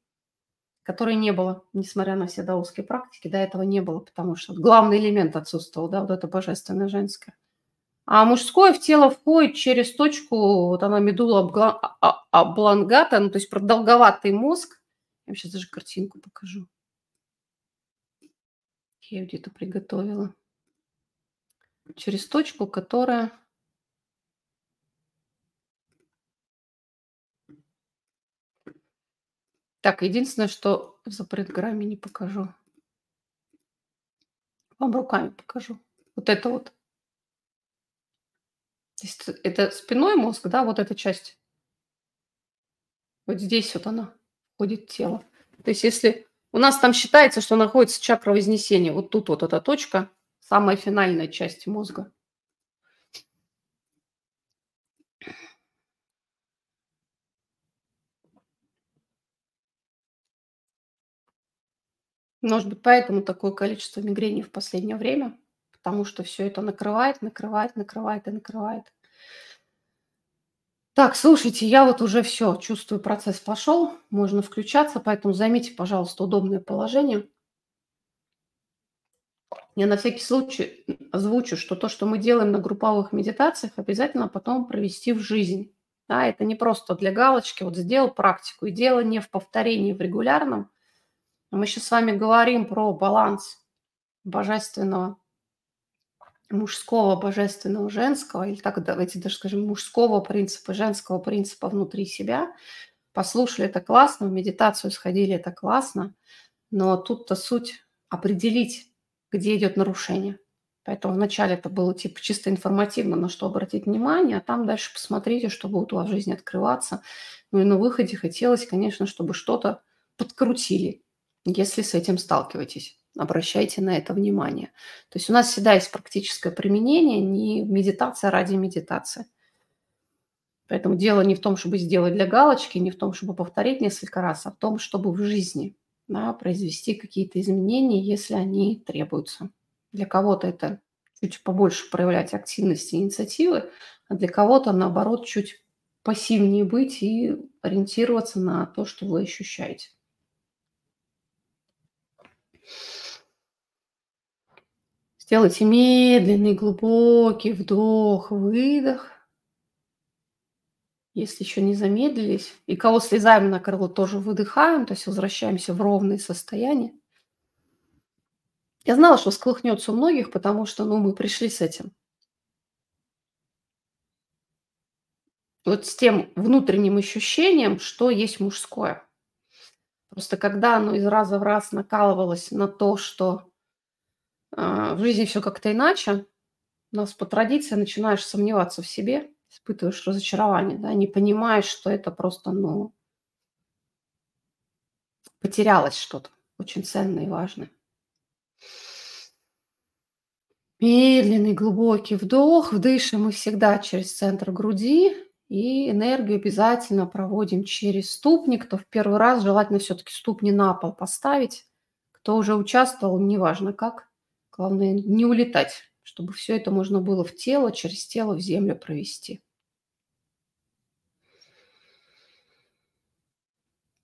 которой не было, несмотря на все даосские практики, до этого не было, потому что главный элемент отсутствовал, да, вот это божественное женское. А мужское в тело входит через точку, вот она медула облонгата, ну, то есть продолговатый мозг. Я сейчас даже картинку покажу. Я ее где-то приготовила. Через точку, которая... Так, единственное, что в запретграмме не покажу. Вам руками покажу. Вот это вот. Это спиной мозг, да, вот эта часть. Вот здесь вот она входит тело. То есть если у нас там считается, что находится чакра Вознесения, вот тут вот эта точка, самая финальная часть мозга. Может быть, поэтому такое количество мигрений в последнее время – потому что все это накрывает, накрывает, накрывает и накрывает. Так, слушайте, я вот уже все, чувствую, процесс пошел, можно включаться, поэтому займите, пожалуйста, удобное положение. Я на всякий случай озвучу, что то, что мы делаем на групповых медитациях, обязательно потом провести в жизнь. Да, это не просто для галочки, вот сделал практику. И дело не в повторении в регулярном. Мы сейчас с вами говорим про баланс божественного мужского, божественного, женского, или так давайте даже скажем, мужского принципа, женского принципа внутри себя. Послушали, это классно, в медитацию сходили, это классно, но тут-то суть определить, где идет нарушение. Поэтому вначале это было типа чисто информативно, на что обратить внимание, а там дальше посмотрите, что будет у вас в жизни открываться. Ну и на выходе хотелось, конечно, чтобы что-то подкрутили, если с этим сталкиваетесь обращайте на это внимание. То есть у нас всегда есть практическое применение, не медитация ради медитации. Поэтому дело не в том, чтобы сделать для галочки, не в том, чтобы повторить несколько раз, а в том, чтобы в жизни да, произвести какие-то изменения, если они требуются. Для кого-то это чуть побольше проявлять активность и инициативы, а для кого-то, наоборот, чуть пассивнее быть и ориентироваться на то, что вы ощущаете. Сделайте медленный, глубокий вдох, выдох. Если еще не замедлились, и кого слезаем на крыло, тоже выдыхаем, то есть возвращаемся в ровное состояние. Я знала, что сколыхнется у многих, потому что ну, мы пришли с этим. Вот с тем внутренним ощущением, что есть мужское. Просто когда оно из раза в раз накалывалось на то, что э, в жизни все как-то иначе, у нас по традиции начинаешь сомневаться в себе, испытываешь разочарование, да, не понимаешь, что это просто, ну, потерялось что-то очень ценное и важное. Медленный глубокий вдох. Вдышим мы всегда через центр груди. И энергию обязательно проводим через ступни. Кто в первый раз, желательно все-таки ступни на пол поставить. Кто уже участвовал, неважно как. Главное не улетать, чтобы все это можно было в тело, через тело в землю провести.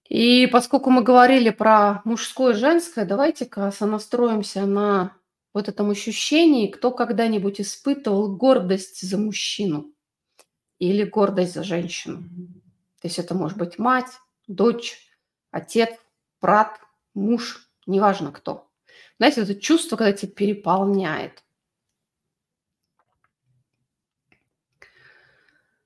И поскольку мы говорили про мужское и женское, давайте-ка сонастроимся на вот этом ощущении, кто когда-нибудь испытывал гордость за мужчину или гордость за женщину. То есть это может быть мать, дочь, отец, брат, муж, неважно кто. Знаете, это чувство, когда тебя переполняет.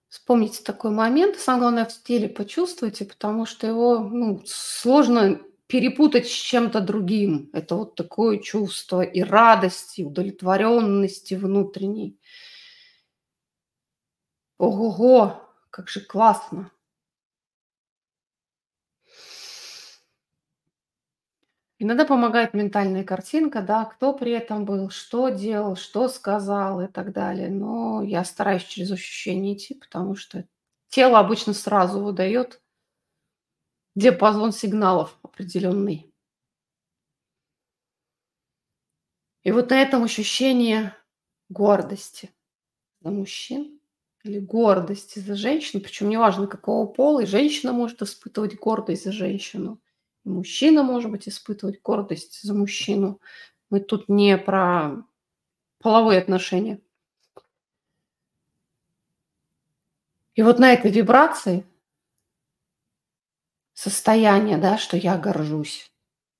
Вспомните такой момент. Самое главное, в теле почувствуйте, потому что его ну, сложно перепутать с чем-то другим. Это вот такое чувство и радости, и удовлетворенности внутренней. Ого-го, как же классно. Иногда помогает ментальная картинка, да, кто при этом был, что делал, что сказал и так далее. Но я стараюсь через ощущение идти, потому что тело обычно сразу выдает диапазон сигналов определенный. И вот на этом ощущение гордости за мужчин или гордости за женщину, причем неважно какого пола, и женщина может испытывать гордость за женщину, и мужчина может быть испытывать гордость за мужчину. Мы тут не про половые отношения. И вот на этой вибрации состояние, да, что я горжусь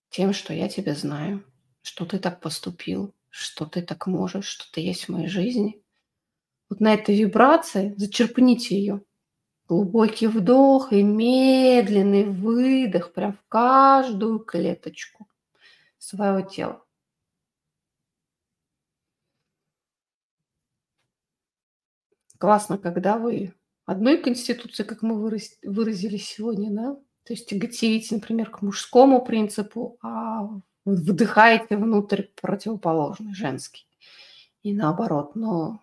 тем, что я тебя знаю, что ты так поступил, что ты так можешь, что ты есть в моей жизни. Вот на этой вибрации зачерпните ее. Глубокий вдох и медленный выдох прям в каждую клеточку своего тела. Классно, когда вы одной конституции, как мы выразились сегодня, да, то есть тяготеете, например, к мужскому принципу, а вдыхаете внутрь противоположный, женский. И наоборот, но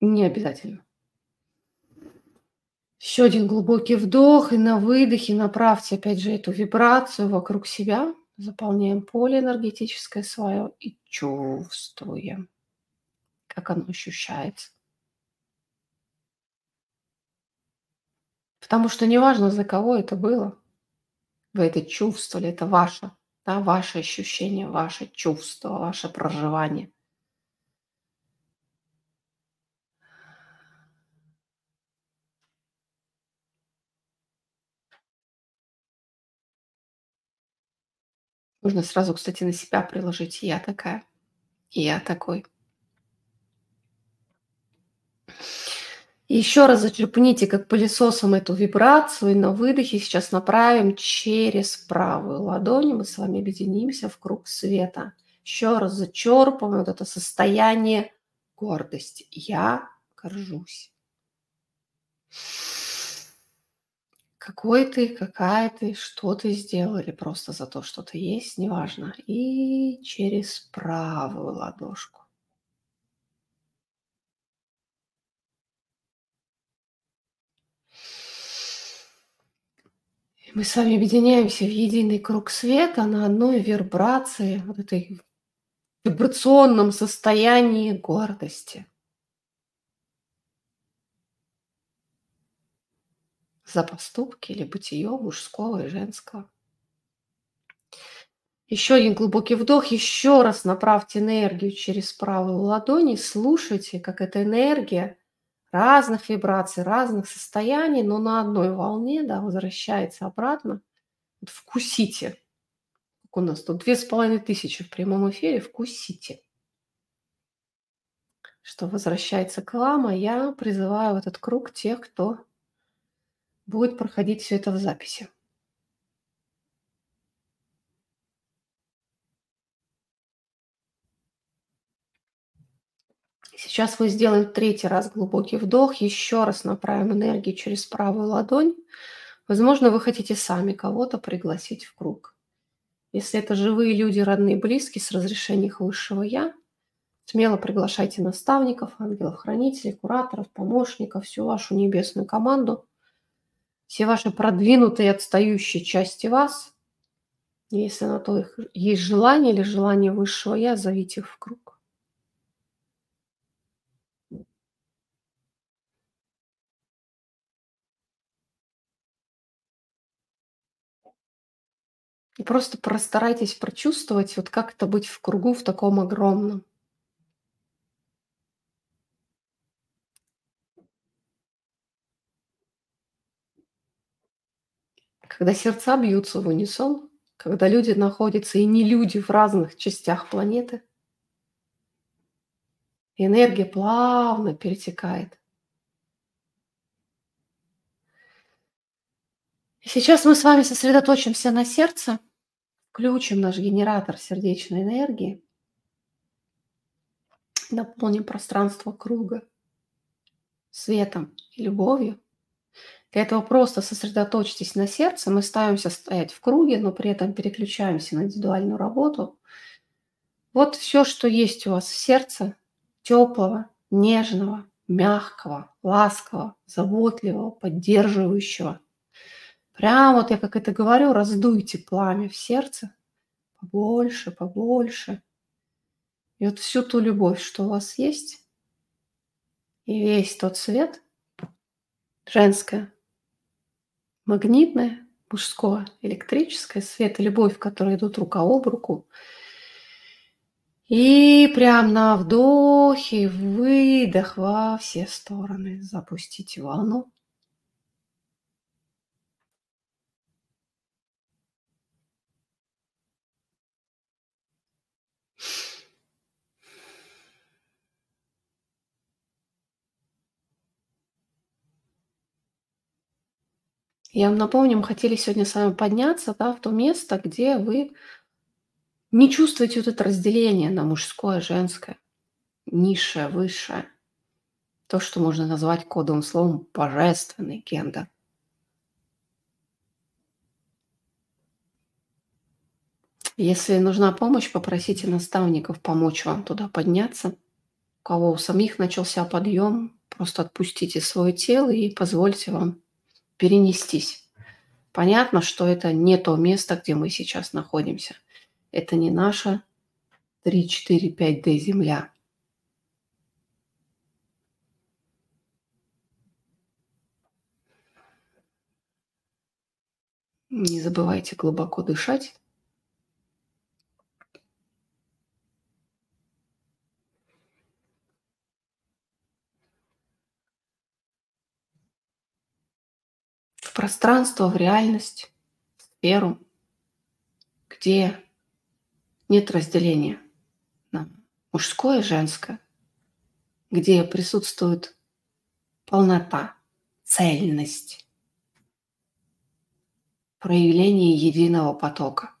не обязательно. Еще один глубокий вдох, и на выдохе направьте опять же эту вибрацию вокруг себя. Заполняем поле энергетическое свое и чувствуем, как оно ощущается. Потому что неважно, за кого это было, вы это чувствовали, это ваше, да, ваше ощущение, ваше чувство, ваше проживание. Можно сразу, кстати, на себя приложить. Я такая, я такой. Еще раз зачерпните как пылесосом эту вибрацию и на выдохе сейчас направим через правую ладонь. Мы с вами объединимся в круг света. Еще раз зачерпываем вот это состояние гордости. Я горжусь. Какой ты, какая ты, что ты сделал, или просто за то, что ты есть, неважно. И через правую ладошку. Мы с вами объединяемся в единый круг света на одной вибрации, вот этой вибрационном состоянии гордости. За поступки или бытие мужского и женского. Еще один глубокий вдох. Еще раз направьте энергию через правую ладонь и слушайте, как эта энергия разных вибраций, разных состояний, но на одной волне да, возвращается обратно. Вкусите. Как у нас тут две с половиной тысячи в прямом эфире. Вкусите. Что возвращается к вам, а я призываю в этот круг тех, кто будет проходить все это в записи. Сейчас мы сделаем третий раз глубокий вдох, еще раз направим энергию через правую ладонь. Возможно, вы хотите сами кого-то пригласить в круг. Если это живые люди, родные, близкие, с разрешения их высшего «Я», смело приглашайте наставников, ангелов-хранителей, кураторов, помощников, всю вашу небесную команду, все ваши продвинутые отстающие части вас. Если на то их есть желание или желание высшего «Я», зовите их в круг. И просто постарайтесь прочувствовать, вот как это быть в кругу в таком огромном. Когда сердца бьются в унисон, когда люди находятся и не люди в разных частях планеты, энергия плавно перетекает. И сейчас мы с вами сосредоточимся на сердце – Включим наш генератор сердечной энергии. Наполним пространство круга светом и любовью. Для этого просто сосредоточьтесь на сердце. Мы ставимся стоять в круге, но при этом переключаемся на индивидуальную работу. Вот все, что есть у вас в сердце, теплого, нежного, мягкого, ласкового, заботливого, поддерживающего, Прямо вот я как это говорю, раздуйте пламя в сердце побольше, побольше. И вот всю ту любовь, что у вас есть, и весь тот свет, женское, магнитное, мужское, электрическое, свет и любовь, которые идут рука об руку. И прям на вдохе, выдох во все стороны запустите волну. Я вам напомню, мы хотели сегодня с вами подняться да, в то место, где вы не чувствуете вот это разделение на мужское, женское, низшее, высшее. То, что можно назвать кодовым словом божественный гендер. Если нужна помощь, попросите наставников помочь вам туда подняться. У кого у самих начался подъем, просто отпустите свое тело и позвольте вам перенестись. Понятно, что это не то место, где мы сейчас находимся. Это не наша 3, 4, 5D Земля. Не забывайте глубоко дышать. Пространство, в реальность, в сферу, где нет разделения на мужское и женское, где присутствует полнота, цельность, проявление единого потока.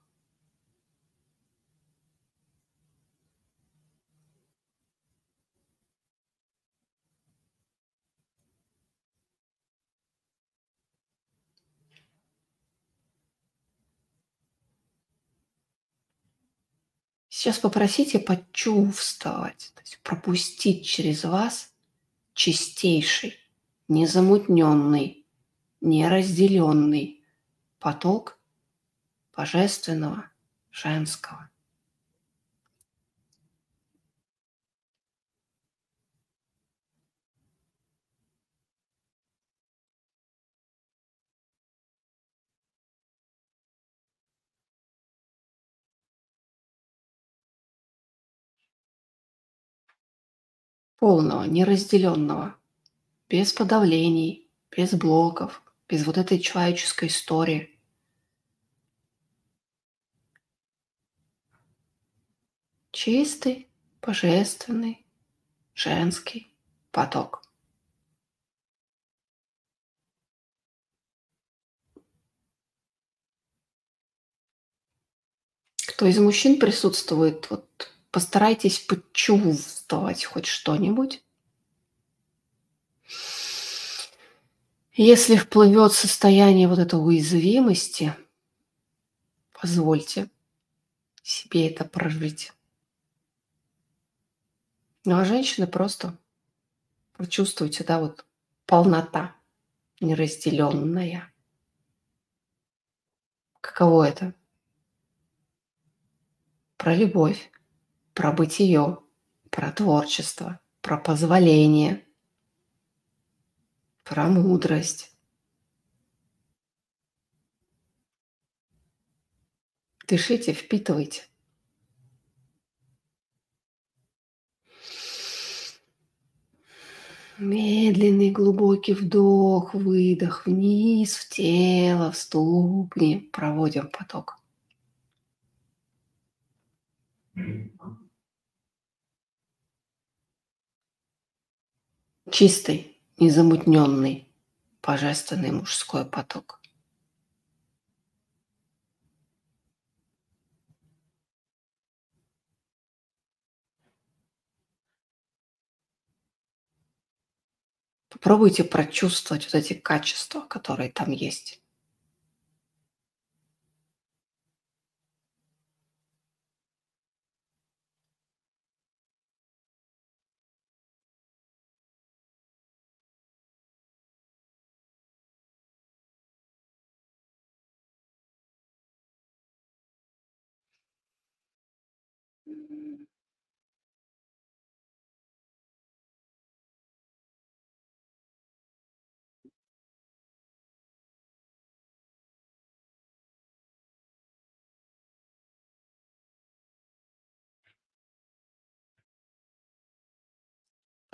Сейчас попросите почувствовать, то есть пропустить через вас чистейший, незамутненный, неразделенный поток божественного, женского. Полного, неразделенного, без подавлений, без блоков, без вот этой человеческой истории. Чистый, божественный, женский поток. Кто из мужчин присутствует, вот постарайтесь почувствовать хоть что-нибудь. Если вплывет состояние вот этой уязвимости, позвольте себе это прожить. Ну а женщины просто прочувствуйте, да, вот полнота неразделенная. Каково это? Про любовь, про бытие, про творчество, про позволение, про мудрость. Дышите, впитывайте. Медленный глубокий вдох, выдох вниз в тело, в ступни. Проводим поток. Чистый, незамутненный, божественный мужской поток. Попробуйте прочувствовать вот эти качества, которые там есть.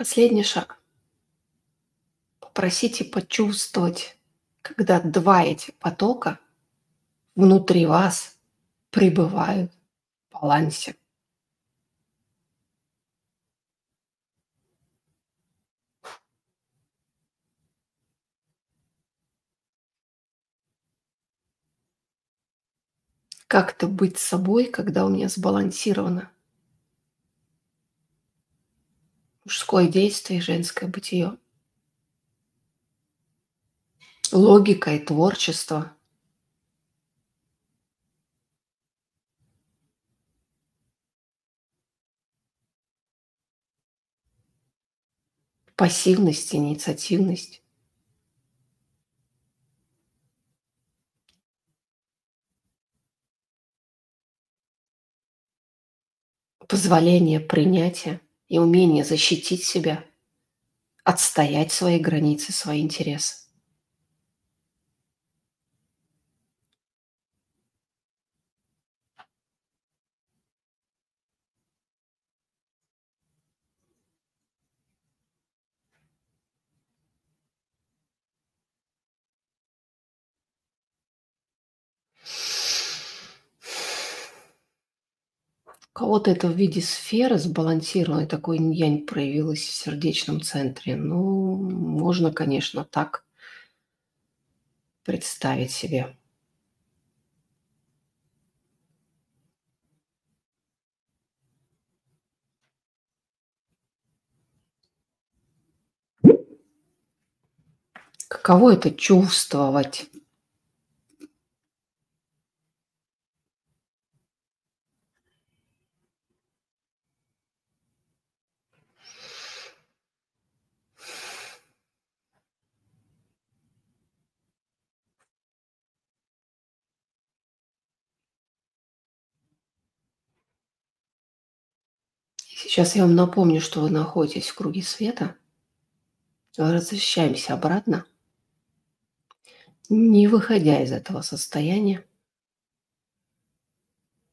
Последний шаг. Попросите почувствовать, когда два эти потока внутри вас пребывают в балансе. Как-то быть собой, когда у меня сбалансировано мужское действие и женское бытие. Логика и творчество. Пассивность, инициативность. Позволение, принятие и умение защитить себя, отстоять свои границы, свои интересы. Кого-то это в виде сферы сбалансированной, такой янь проявилась в сердечном центре. Ну, можно, конечно, так представить себе. Каково это чувствовать? Сейчас я вам напомню, что вы находитесь в круге света. Возвращаемся обратно, не выходя из этого состояния.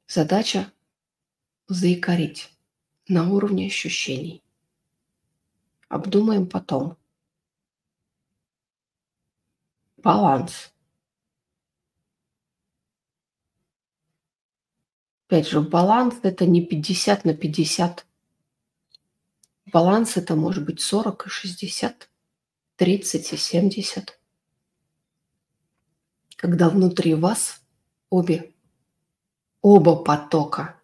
Задача – заикарить на уровне ощущений. Обдумаем потом. Баланс. Опять же, баланс – это не 50 на 50. Баланс – это может быть 40 и 60, 30 и 70. Когда внутри вас обе, оба потока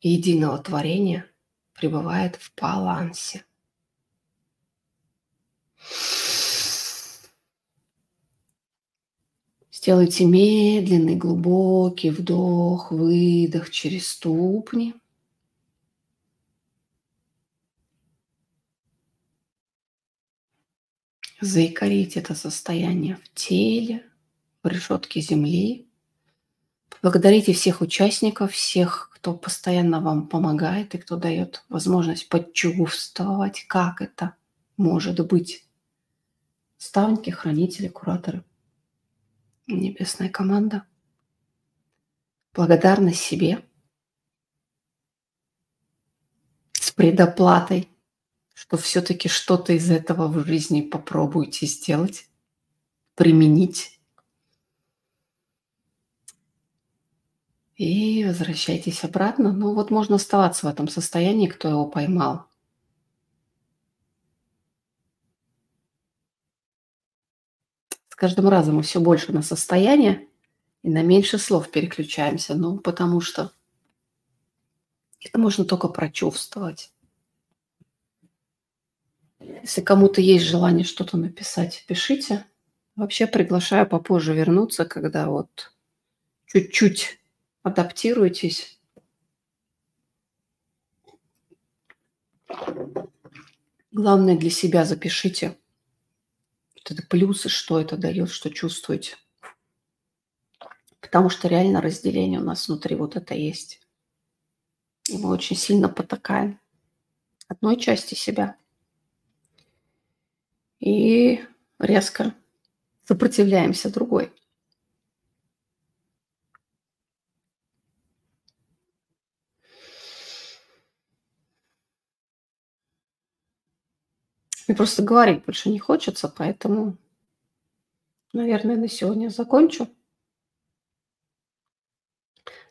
единого творения пребывает в балансе. Сделайте медленный, глубокий вдох, выдох через ступни. Заикарите это состояние в теле, в решетке земли. Благодарите всех участников, всех, кто постоянно вам помогает и кто дает возможность почувствовать, как это может быть. Ставники, хранители, кураторы – Небесная команда. Благодарность себе с предоплатой, что все-таки что-то из этого в жизни попробуйте сделать, применить. И возвращайтесь обратно. Ну вот можно оставаться в этом состоянии, кто его поймал. каждым разом мы все больше на состояние и на меньше слов переключаемся. Ну, потому что это можно только прочувствовать. Если кому-то есть желание что-то написать, пишите. Вообще приглашаю попозже вернуться, когда вот чуть-чуть адаптируетесь. Главное для себя запишите – это плюсы, что это дает, что чувствуете. Потому что реально разделение у нас внутри вот это есть. И мы очень сильно потакаем одной части себя. И резко сопротивляемся другой. Мне просто говорить больше не хочется, поэтому, наверное, на сегодня закончу.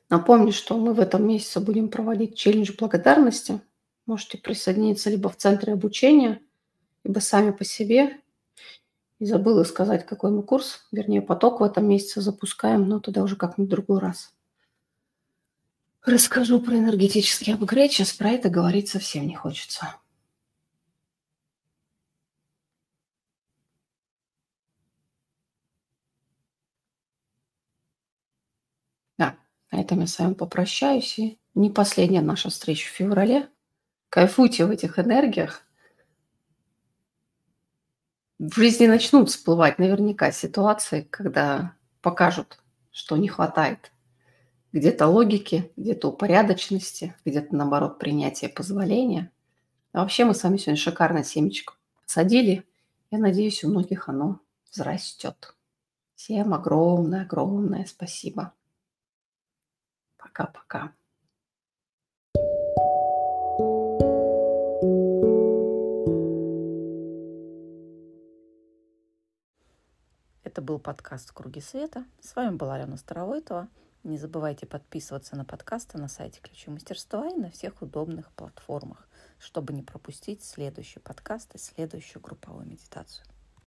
Напомню, что мы в этом месяце будем проводить челлендж благодарности. Можете присоединиться либо в центре обучения, либо сами по себе. И забыла сказать, какой мы курс, вернее, поток в этом месяце запускаем, но туда уже как-нибудь в другой раз. Расскажу про энергетический апгрейд. Сейчас про это говорить совсем не хочется. На этом я с вами попрощаюсь. И не последняя наша встреча в феврале. Кайфуйте в этих энергиях. В жизни начнут всплывать наверняка ситуации, когда покажут, что не хватает где-то логики, где-то упорядоченности, где-то, наоборот, принятия позволения. А вообще мы с вами сегодня шикарно семечко посадили. Я надеюсь, у многих оно взрастет. Всем огромное-огромное спасибо. Пока-пока. Это был подкаст «Круги света». С вами была Алена Старовойтова. Не забывайте подписываться на подкасты на сайте Ключи мастерства и на всех удобных платформах, чтобы не пропустить следующий подкаст и следующую групповую медитацию.